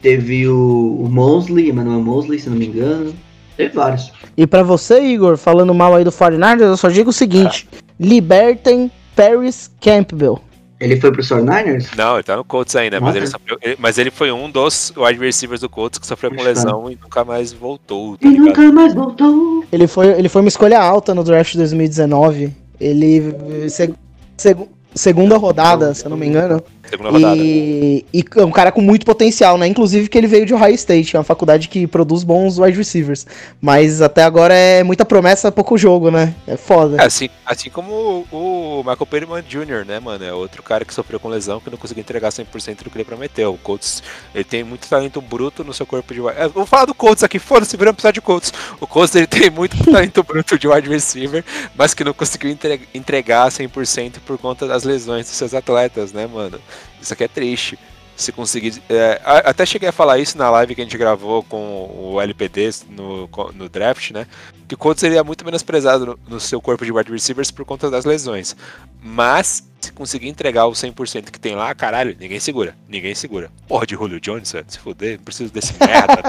teve o, o Mosley, Emmanuel Mosley, se não me engano. Teve vários. E pra você, Igor, falando mal aí do 49ers, eu só digo o seguinte: libertem Paris Campbell. Ele foi pro 49ers? Não, ele tá no Colts ainda, mas ele, sofreu- ele- mas ele foi um dos wide receivers do Colts que sofreu com lesão e nunca mais voltou, tá E ligado? nunca mais voltou. Ele foi, ele foi uma escolha alta no draft de 2019. Ele. seg- seg- segunda rodada, se eu não me engano. Segunda rodada. E, e é um cara com muito potencial, né? Inclusive que ele veio de Ohio State, é uma faculdade que produz bons wide receivers. Mas até agora é muita promessa, pouco jogo, né? É foda. Assim, assim como o, o Michael Perryman Jr., né, mano? É outro cara que sofreu com lesão que não conseguiu entregar 100% do que ele prometeu. O Colts, ele tem muito talento bruto no seu corpo de wide é, Vou falar do Colts aqui, foda-se, viramos precisar de Colts. O Colts, ele tem muito talento bruto de wide receiver, mas que não conseguiu entre- entregar 100% por conta das lesões dos seus atletas, né, mano? Isso aqui é triste. Se conseguir. é, até cheguei a falar isso na live que a gente gravou com o LPD no, no draft, né? Que o seria muito menosprezado no, no seu corpo de wide receivers por conta das lesões. Mas, se conseguir entregar o 100% que tem lá, caralho, ninguém segura. Ninguém segura. Porra de Julio velho, se fuder, preciso desse merda.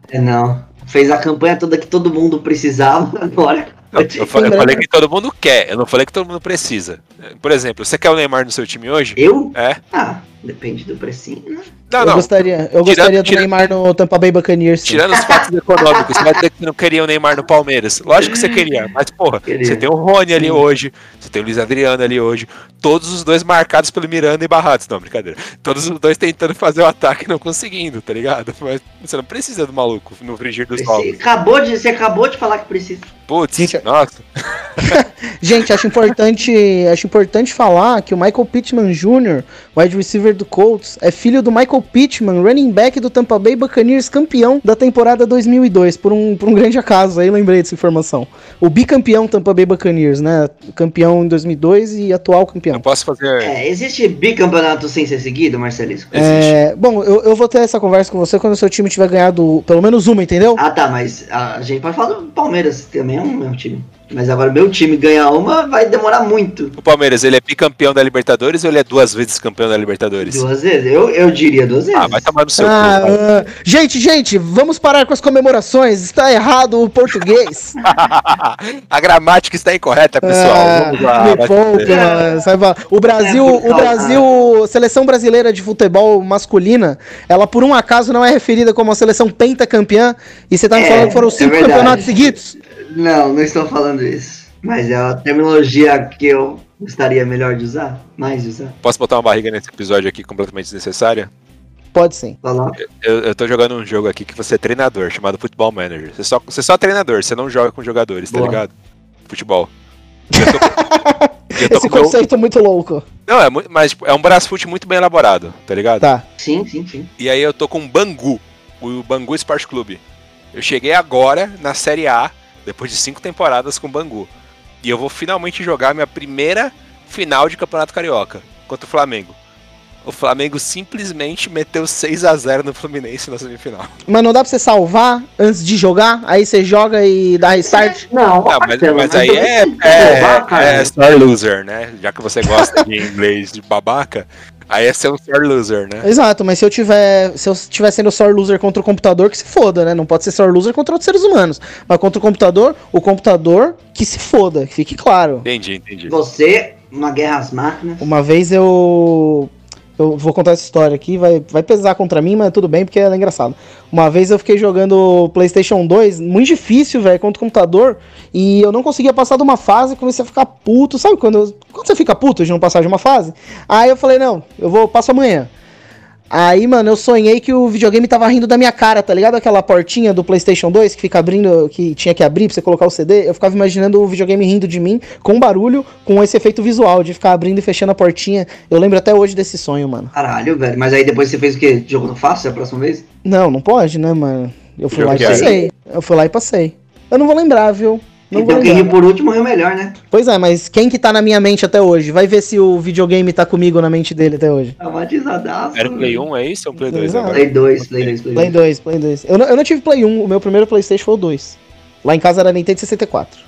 É, não. Fez a campanha toda que todo mundo precisava agora. Não, eu, falei, eu falei que todo mundo quer, eu não falei que todo mundo precisa. Por exemplo, você quer o Neymar no seu time hoje? Eu? É? Ah, depende do precinho. né? Não, eu não. gostaria, eu Tirando- gostaria do tirando- Neymar no Tampa Bay Buccaneers. sim. Tirando os fatos econômicos, você vai dizer que você não queria o Neymar no Palmeiras. Lógico que você queria, mas porra, Queria. você tem o Rony ali Sim. hoje, você tem o Luiz Adriano ali hoje, todos os dois marcados pelo Miranda e Barrados. Não, brincadeira. Todos os dois tentando fazer o ataque e não conseguindo, tá ligado? Mas você não precisa do maluco no frigir dos Você ovos. acabou, de, você acabou de falar que precisa. Putz, Gente, nossa. Gente, acho importante, acho importante falar que o Michael Pittman Jr., wide receiver do Colts, é filho do Michael Pittman, running back do Tampa Bay Buccaneers, campeão da temporada 2002, por um, por um grande acaso, aí lembrei dessa informação. O bicampeão Tampa Bay Buccaneers, né? Campeão em 2002 e atual campeão. Não posso fazer. É, existe bicampeonato sem ser seguido, Marcelisco? É, bom, eu, eu vou ter essa conversa com você quando o seu time tiver ganhado pelo menos uma, entendeu? Ah, tá, mas a gente pode falar do Palmeiras, também é um, é um time. Mas agora meu time ganhar uma vai demorar muito. O Palmeiras, ele é bicampeão da Libertadores ou ele é duas vezes campeão da Libertadores? Duas vezes. Eu, eu diria duas vezes. Ah, vai tomar no seu Ah, cu. ah, gente, gente, vamos parar com as comemorações. Está errado o português. A gramática está incorreta, pessoal. Ah, Vamos lá. me. Sabe, O Brasil, É, o Brasil, a seleção brasileira de futebol masculina, ela por um acaso não é referida como a seleção pentacampeã. E você tá me É, falando que foram é cinco campeonatos seguidos? Não, não estou falando isso. Mas é a terminologia que eu gostaria melhor de usar. Mais de usar. Posso botar uma barriga nesse episódio aqui completamente desnecessária? Pode sim. Eu, eu tô jogando um jogo aqui que você é treinador, chamado Futebol Manager. Você só, você só é treinador, você não joga com jogadores, tá Boa. ligado? Futebol. Eu tô- eu tô Esse com meu- conceito é muito louco. Não, é muito, mas tipo, é um Brasfoot muito bem elaborado, tá ligado? Tá. Sim, sim, sim. E aí eu tô com o Bangu, o Bangu Esporte Clube. Eu cheguei agora na Série A, depois de cinco temporadas com o Bangu. E eu vou finalmente jogar minha primeira final de Campeonato Carioca contra o Flamengo. O Flamengo simplesmente meteu 6 a 0 no Fluminense na semifinal. Mas não dá pra você salvar antes de jogar? Aí você joga e dá restart? Não, Não, mas, mas aí é, é, cara. é sore loser, né? Já que você gosta de inglês de babaca, aí é ser um sore loser, né? Exato, mas se eu tiver. Se eu tiver sendo sore loser contra o computador, que se foda, né? Não pode ser sore loser contra outros seres humanos. Mas contra o computador, o computador que se foda, que fique claro. Entendi, entendi. Você, uma guerra às máquinas. Uma vez eu. Eu vou contar essa história aqui, vai, vai pesar contra mim, mas tudo bem, porque ela é engraçado. Uma vez eu fiquei jogando PlayStation 2, muito difícil, velho, contra o computador, e eu não conseguia passar de uma fase, comecei a ficar puto. Sabe quando, quando você fica puto de não passar de uma fase? Aí eu falei, não, eu vou, passo amanhã. Aí, mano, eu sonhei que o videogame tava rindo da minha cara, tá ligado? Aquela portinha do PlayStation 2 que fica abrindo, que tinha que abrir pra você colocar o CD. Eu ficava imaginando o videogame rindo de mim com barulho, com esse efeito visual de ficar abrindo e fechando a portinha. Eu lembro até hoje desse sonho, mano. Caralho, velho. Mas aí depois você fez o quê? Jogou no fácil a próxima vez? Não, não pode, né, mano? Eu fui Jogo lá e passei. Eu fui lá e passei. Eu não vou lembrar, viu? Não então quem riu por último é o melhor, né? Pois é, mas quem que tá na minha mente até hoje? Vai ver se o videogame tá comigo na mente dele até hoje. Traumatizadaço. Era o Play 1, é isso ou o Play 2 Exato. agora? Play 2, Play 2, Play 2. Play 2, Play 2. Eu não, eu não tive Play 1, o meu primeiro Playstation foi o 2. Lá em casa era Nintendo 64.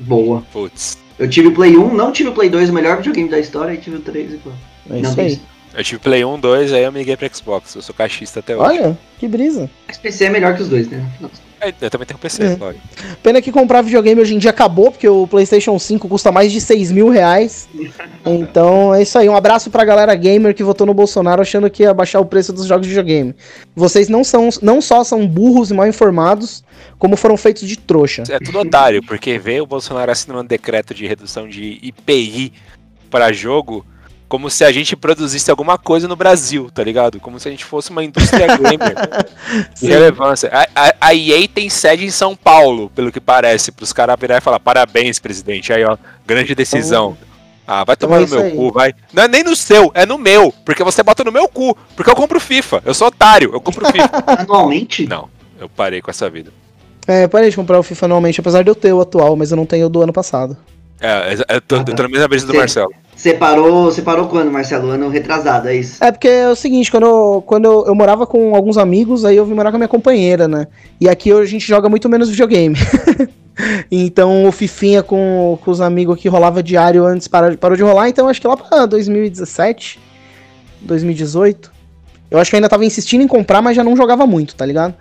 Boa. Putz. Eu tive o Play 1, não tive o Play 2, o melhor videogame da história, e tive o 3 e pô. É Não, isso aí. tem- Eu tive Play 1, 2, aí eu migrei pra Xbox. Eu sou caixista até hoje. Olha, que brisa. Mas PC é melhor que os dois, né? É, Eu também tenho PC, É. claro. Pena que comprar videogame hoje em dia acabou, porque o PlayStation 5 custa mais de 6 mil reais. Então é isso aí. Um abraço pra galera gamer que votou no Bolsonaro achando que ia baixar o preço dos jogos de videogame. Vocês não, são, não só são burros e mal informados, como foram feitos de trouxa. É tudo otário, porque veio o Bolsonaro assinando um decreto de redução de IPI pra jogo como se a gente produzisse alguma coisa no Brasil, tá ligado? Como se a gente fosse uma indústria gamer de relevância. A, a, a EA tem sede em São Paulo, pelo que parece, pros caras virar e falar parabéns, presidente. Aí, ó, grande decisão. Ah, vai tomar é no meu aí. cu, vai. Não é nem no seu, é no meu. Porque você bota no meu cu. Porque eu compro FIFA. Eu sou otário, eu compro FIFA. Anualmente? Não, eu parei com essa vida. É, parei de comprar o FIFA anualmente, apesar de eu ter o atual, mas eu não tenho o do ano passado. É, eu tô, eu tô na mesma brisa do. Marcelo. Você parou, você parou quando, Marcelo? Ano retrasado, é isso? É porque é o seguinte, quando, eu, quando eu, eu morava com alguns amigos, aí eu vim morar com a minha companheira, né? E aqui a gente joga muito menos videogame. então o Fifinha com, com os amigos aqui rolava diário antes, parou, parou de rolar, então acho que lá pra 2017, 2018. Eu acho que eu ainda tava insistindo em comprar, mas já não jogava muito, tá ligado?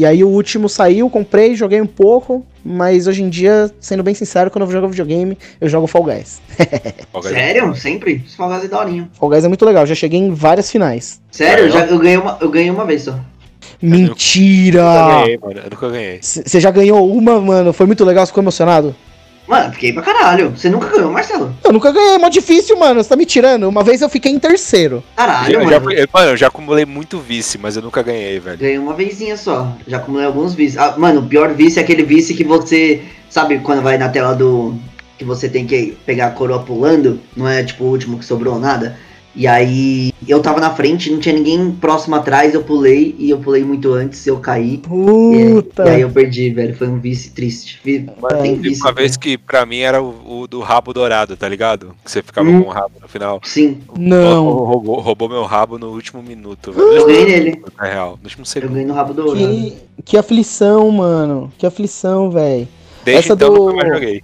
E aí o último saiu, comprei, joguei um pouco, mas hoje em dia, sendo bem sincero, quando eu jogo videogame, eu jogo Fall Guys. É? Sério? Sempre? Fall Guys é daorinho. Fall Guys é muito legal, já cheguei em várias finais. Sério? Sério? Já, eu, ganhei uma, eu ganhei uma vez só. Eu Mentira! nunca ganhei, mano. Eu nunca ganhei. Você já ganhou uma, mano? Foi muito legal, você ficou emocionado? Mano, fiquei pra caralho. Você nunca ganhou, Marcelo? Eu nunca ganhei, é mó difícil, mano. Você tá me tirando. Uma vez eu fiquei em terceiro. Caralho, Eu mano. já, fui- mano, eu já acumulei muito vice, mas eu nunca ganhei, velho. Ganhei uma vezinha só. Já acumulei alguns vícios. Ah, mano, o pior vício é aquele vício que você. Sabe quando vai na tela do. Que você tem que pegar a coroa pulando? Não é tipo o último que sobrou nada. E aí eu tava na frente, não tinha ninguém próximo atrás, eu pulei e eu pulei muito antes, eu caí. Puta. E, e aí eu perdi, velho. Foi um vice triste. Vi- Tem vício. uma vez que pra mim era o, o do rabo dourado, tá ligado? Que você ficava Hum. com o rabo no final. Sim, Não. Roubou, roubou meu rabo no último minuto, eu velho. ganhei nele. Na real, no último Eu segundo. ganhei no rabo dourado. Que, que aflição, mano. Que aflição, velho. Desde essa então do- nunca mais joguei.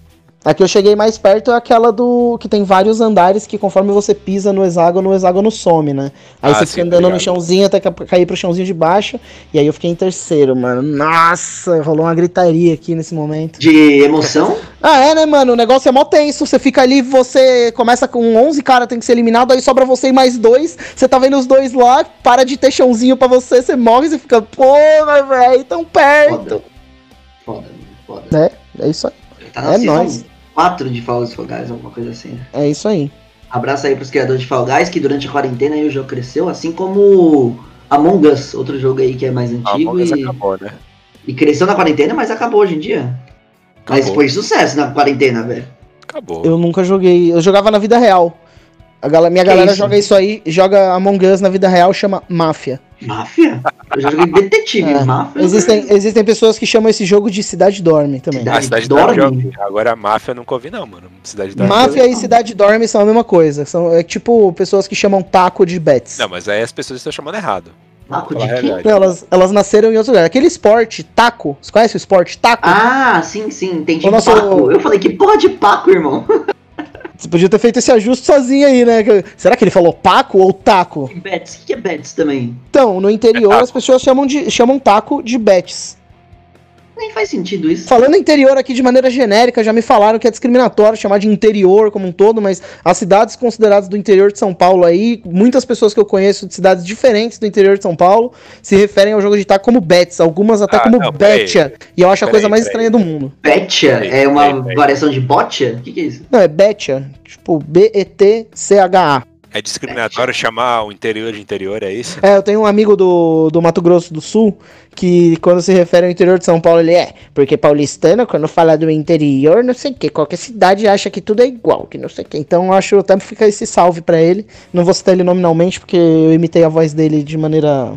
A que eu cheguei mais perto é aquela do. que tem vários andares que conforme você pisa no hexágono, o hexágono some, né? Aí Ah, você sim, fica andando no obrigado. chãozinho até ca- cair pro chãozinho de baixo. E aí eu fiquei em terceiro, mano. Nossa, rolou uma gritaria aqui nesse momento. De emoção? Ah, é, né, mano? O negócio é mó tenso. Você fica ali, você começa com 11 caras, tem que ser eliminado, aí sobra você e mais dois. Você tá vendo os dois lá, para de ter chãozinho pra você, você morre e você fica, porra, velho, tão perto. Foda. Foda, foda. É, é isso aí. Tá É nóis. 4 de Fall Guys, alguma coisa assim. né? É isso aí. Abraço aí pros criadores de Fall Guys, que durante a quarentena aí o jogo cresceu, assim como Among Us, outro jogo aí que é mais antigo mas e, acabou, né? e cresceu na quarentena, mas acabou hoje em dia. Mas Acabou. foi sucesso na quarentena, velho. Acabou. Eu nunca joguei. Eu jogava na vida real. A gal- minha Que galera isso? joga isso aí, joga Among Us na vida real, chama Máfia. Máfia? Eu já joguei detetive, É. máfia. Existem, existem pessoas que chamam esse jogo de Cidade Dorme também. Cidade A cidade dorme? Dorme. Agora a máfia eu nunca ouvi, não, mano. Cidade da Máfia e Cidade Dorme são a mesma coisa. São é, tipo pessoas que chamam taco de bets. Não, mas aí as pessoas estão chamando errado. Taco de quê? Não, elas, elas nasceram em outro lugar. Aquele esporte, taco. Você conhece o esporte taco? Ah, sim, sim, entendi. O nosso- Paco. Eu falei que porra de Paco, irmão. Você podia ter feito esse ajuste sozinho aí, né? Será que ele falou paco ou taco? Bets, o que é Bets também? Então, no interior É as pessoas chamam, de, chamam taco de bets. Nem faz sentido isso. Falando interior aqui de maneira genérica, já me falaram que é discriminatório chamar de interior como um todo, mas as cidades consideradas do interior de São Paulo aí, muitas pessoas que eu conheço de cidades diferentes do interior de São Paulo se referem ao jogo de taco como bets, algumas até Ah, como não, betcha. E eu acho a coisa mais peraí. estranha do mundo. Betcha Peraí, é uma peraí, variação de botcha? O que, que é isso? Não, é betcha, tipo B-E-T-C-H-A. É discriminatório chamar o interior de interior, é isso? É, eu tenho um amigo do, do Mato Grosso do Sul que quando se refere ao interior de São Paulo, ele é, porque paulistano, quando fala do interior, não sei o que, qualquer cidade acha que tudo é igual, que não sei o que. Então eu acho até fica esse salve pra ele. Não vou citar ele nominalmente, porque eu imitei a voz dele de maneira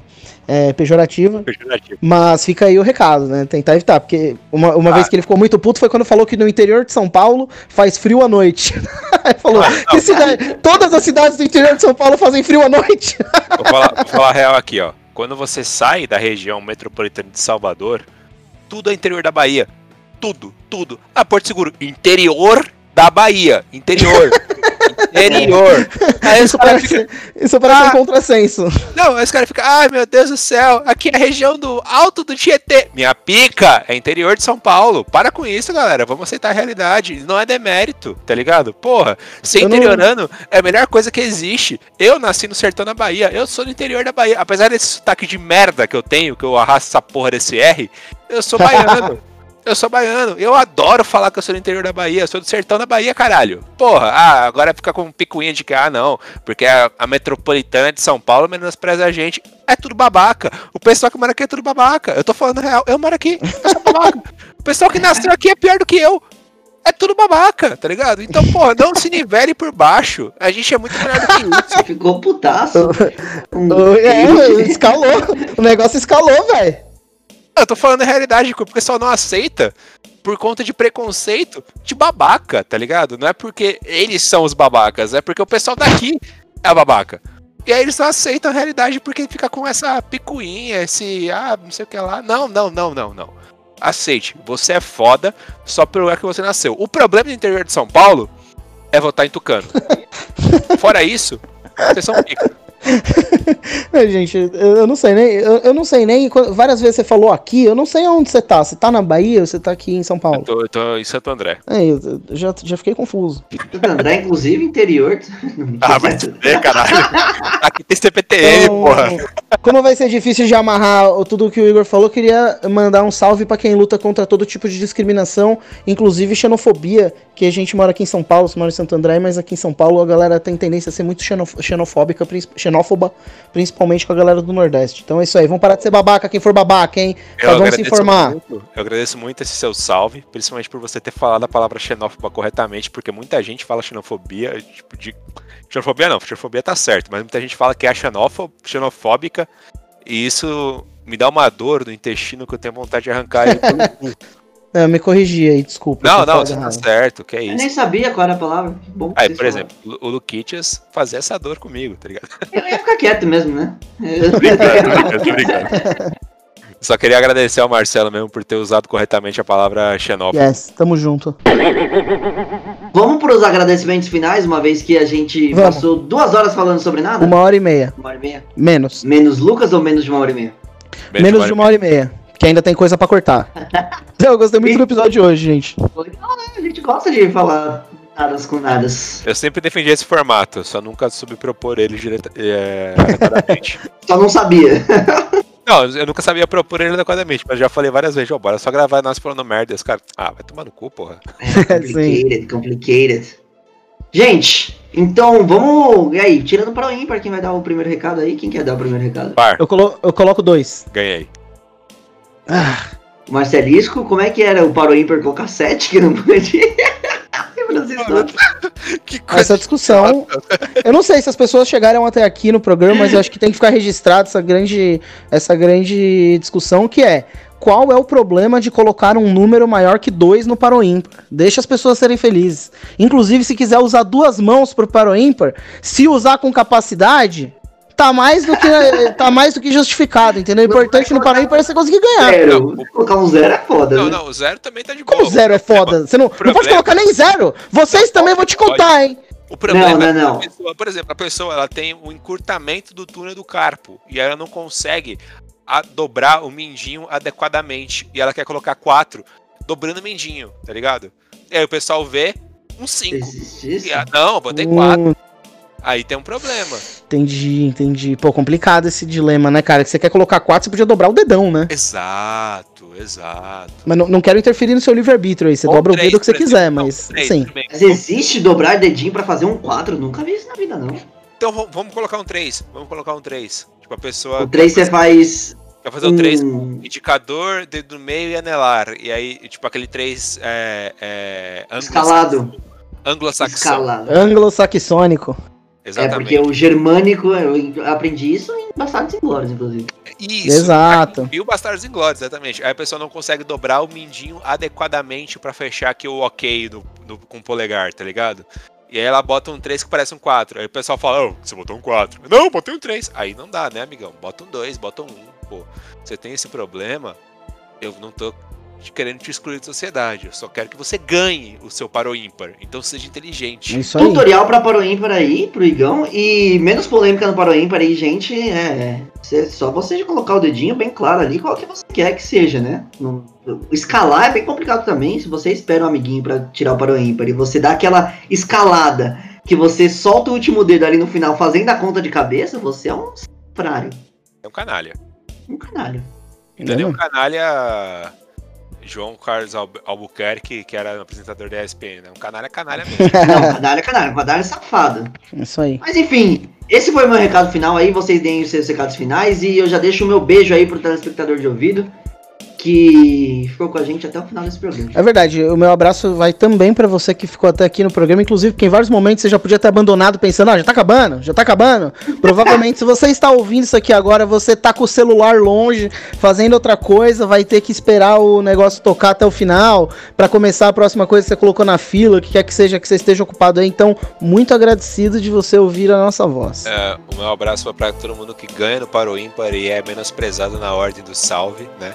é, pejorativa. Pejorativo. Mas fica aí o recado, né? Tentar evitar, porque uma, uma Ah. vez que ele ficou muito puto foi quando falou que no interior de São Paulo faz frio à noite. Aí falou, Ah, que cidade, todas as cidades do interior de São Paulo fazem frio à noite. Vou falar, vou falar a real aqui, ó. Quando você sai da região metropolitana de Salvador, tudo é interior da Bahia. Tudo, tudo. Ah, Porto Seguro, interior da Bahia. Interior. interior. Aí os Isso parece, ficam. isso parece Ah. um contrassenso. Não, aí os caras ficam, ai meu Deus do céu, aqui é a região do Alto do Tietê. Minha pica é interior de São Paulo. Para com isso, galera. Vamos aceitar a realidade. Não é demérito, tá ligado? Porra, ser Eu não- interiorano é a melhor coisa que existe. Eu nasci no sertão da Bahia. Eu sou do interior da Bahia. Apesar desse sotaque de merda que eu tenho, que eu arrasto essa porra desse R, eu sou baiano. Eu sou baiano. Eu adoro falar que eu sou do interior da Bahia. Eu sou do sertão da Bahia, caralho. Porra, ah, agora fica com picuinha de que, ah, não, porque a, a metropolitana de São Paulo menospreza a gente. É tudo babaca. O pessoal que mora aqui é tudo babaca. Eu tô falando real. Eu moro aqui. Eu sou babaca. O pessoal que nasceu aqui é pior do que eu. É tudo babaca, tá ligado? Então, porra, não se nivele por baixo. A gente é muito melhor do que isso. Ficou putaço. Um- É, escalou. O negócio escalou, velho. Eu tô falando a realidade, que o pessoal não aceita por conta de preconceito de babaca, tá ligado? Não é porque eles são os babacas, é porque o pessoal daqui é babaca. E aí eles não aceitam a realidade porque fica com essa picuinha, esse, ah, não sei o que lá. Não, não, não, não, não. Aceite, você é foda só pelo lugar que você nasceu. O problema do interior de São Paulo é votar em Tucano. Fora isso, vocês são pica. É, gente, eu, eu não sei nem. Eu, eu não sei nem. Várias vezes você falou aqui, eu não sei onde você tá. Você tá na Bahia ou você tá aqui em São Eu Paulo? tô, eu tô em Santo André. É, eu, eu já, já fiquei confuso. André, inclusive, interior. Ah, vai se fuder, caralho. Aqui tem CPTM, Então, porra. Como vai ser difícil de amarrar o- tudo que o Igor falou, queria mandar um salve pra quem luta contra todo tipo de discriminação, inclusive xenofobia, que a gente mora aqui em São Paulo, você mora em Santo André, mas aqui em São Paulo a galera tem tendência a ser muito xenof- xenofóbica, princi- xenófoba, principalmente com a galera do Nordeste. Então é isso aí, vamos parar de ser babaca, quem for babaca, hein? Mas vamos se informar. Muito, eu agradeço muito esse seu salve, principalmente por você ter falado a palavra xenófoba corretamente, porque muita gente fala xenofobia, tipo, de. Xenofobia não, xenofobia tá certo, mas muita gente fala que é xenófo- xenofóbica, e isso me dá uma dor no intestino que eu tenho vontade de arrancar ele cu. É, me corrigi aí, desculpa. Não, eu não, você tá certo, que é Eu isso. nem sabia qual era a palavra. Que bom que Aí, por falaram. exemplo, o Luquitas fazia essa dor comigo, tá ligado? Eu ia ficar quieto mesmo, né? Brincando, tô brincando. Só queria agradecer ao Marcelo mesmo por ter usado corretamente a palavra xenófobo. Yes, tamo junto. Vamos para os agradecimentos finais, uma vez que a gente Vamos. passou duas horas falando sobre nada? Uma hora e meia. Uma hora e meia. Menos. Menos Lucas ou menos de uma hora e meia? Menos Mário. de uma hora e meia. Que ainda tem coisa pra cortar. Eu gostei muito do episódio de hoje, gente. Legal, né? A gente gosta de falar nadas com nadas. Eu sempre defendi esse formato, só nunca soube propor ele direta, é, adequadamente. Só não sabia. Não, eu nunca sabia propor ele adequadamente, mas já falei várias vezes, ó, bora só gravar nós falando merda. E os caras, ah, vai tomar no cu, porra. complicated, complicated. Gente, então vamos. E aí, tirando para o ímpar, quem vai dar o primeiro recado aí? Quem quer dar o primeiro recado? Par, Eu, colo eu coloco dois. ganhei. Ah, Marcelisco, como é que era o para o ímpar colocar 7 que não podia? Essa discussão. Eu não sei se as pessoas chegaram até aqui no programa, mas eu acho que tem que ficar registrado essa grande, essa grande discussão que é. Qual é o problema de colocar um número maior que dois no paro ímpar? Deixa as pessoas serem felizes. Inclusive, se quiser usar duas mãos pro paro ímpar, se usar com capacidade, tá mais do que, tá mais do que justificado, entendeu? O importante no ímpar é você conseguir ganhar. Zero. Não, o- Colocar um zero é foda, Não, né? não, o zero também tá de boa. Como zero é foda? Você não, não pode colocar nem zero. Vocês também vou te contar, hein? O problema Não, é não, que não. a pessoa, por exemplo, a pessoa ela tem um encurtamento do túnel do carpo e ela não consegue a- dobrar o mindinho adequadamente e ela quer colocar quatro dobrando o mindinho, tá ligado? E aí o pessoal vê um 5. Existe isso? Não, eu botei quatro. Hum, Aí tem um problema. entendi, entendi. Pô, complicado esse dilema, né, cara? Que você quer colocar quatro, você podia dobrar o dedão, né? Exato, exato. Mas não, não quero interferir no seu livre-arbítrio aí. Você Ou dobra três, o dedo que você exemplo. quiser, Não, mas três, sim. Mas existe dobrar dedinho pra fazer um 4? Nunca vi isso na vida, não. Então vamos- colocar um 3. Vamos colocar um 3. Tipo, a pessoa O 3 você faz. quer fazer um 3 um- indicador, dedo no meio e anelar. E aí, tipo, aquele 3 é, é, Escalado. Anglo-saxão. Escalado. Anglo-saxônico. É Exatamente. porque o germânico, eu aprendi isso em Bastardos Inglórios, inclusive. Isso. Exato. E o Bastardos Inglórios, exatamente. Aí a pessoa não consegue dobrar o mindinho adequadamente pra fechar aqui o ok do, do- com o polegar, tá ligado? E aí ela bota um 3 que parece um 4. Aí o pessoal fala, ô, você botou um 4. Não, eu botei um 3. Aí não dá, né, amigão? Bota um 2, bota um 1. Pô, você tem esse problema, eu não tô te querendo te excluir da sociedade. Eu só quero que você ganhe o seu paro ímpar. Então seja inteligente. É isso aí. Tutorial pra Paro Ímpar aí, pro Igão. E menos polêmica no Paro Ímpar aí, gente. É. cê- só você de colocar o dedinho bem claro ali, qual que você quer que seja, né? Não- escalar é bem complicado também. Se você espera um amiguinho pra tirar o Paro Ímpar e você dá aquela escalada que você solta o último dedo ali no final fazendo a conta de cabeça, você é um frário. É um canalha. Um canalho. Ainda nem Não. um canalha João Carlos Albu- Albuquerque, que era apresentador da ESPN, né? Um canalha é canalha mesmo. Não, canalha é canalha. Canalha é safado. É Isso aí. Mas enfim, esse foi o meu recado final aí. Vocês deem os seus recados finais. E eu já deixo o meu beijo aí pro telespectador de ouvido. Que ficou com a gente até o final desse programa. É verdade, o meu abraço vai também pra você que ficou até aqui no programa, inclusive porque em vários momentos você já podia ter abandonado pensando, ah, já tá acabando, já tá acabando. Provavelmente se você está ouvindo isso aqui agora, você tá com o celular longe, fazendo outra coisa, vai ter que esperar o negócio tocar até o final pra começar a próxima coisa que você colocou na fila, o que quer que seja que você esteja ocupado aí. Então, muito agradecido de você ouvir a nossa voz. É, o meu abraço vai pra todo mundo que ganha no Paro Ímpar e é menosprezado na ordem do salve, né?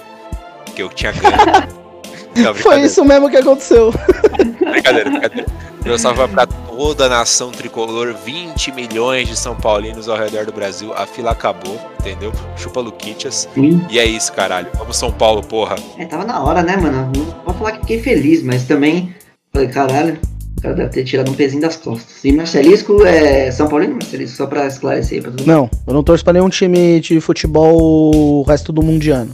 Que eu tinha ganho. Não, Foi isso mesmo que aconteceu. Brincadeira, brincadeira. Meu salve pra toda a nação tricolor, 20 milhões de São Paulinos ao redor do Brasil. A fila acabou, entendeu? Chupa Luquitas. Sim. E é isso, caralho. Vamos São Paulo, porra. É, tava na hora, né, mano? Não vou falar que fiquei feliz, mas também. Falei, caralho, o cara deve ter tirado um pezinho das costas. E Marcelisco é São Paulino Marcelisco, só pra esclarecer aí pra todo mundo. Não, eu não torço pra nenhum time de futebol o resto do mundiano.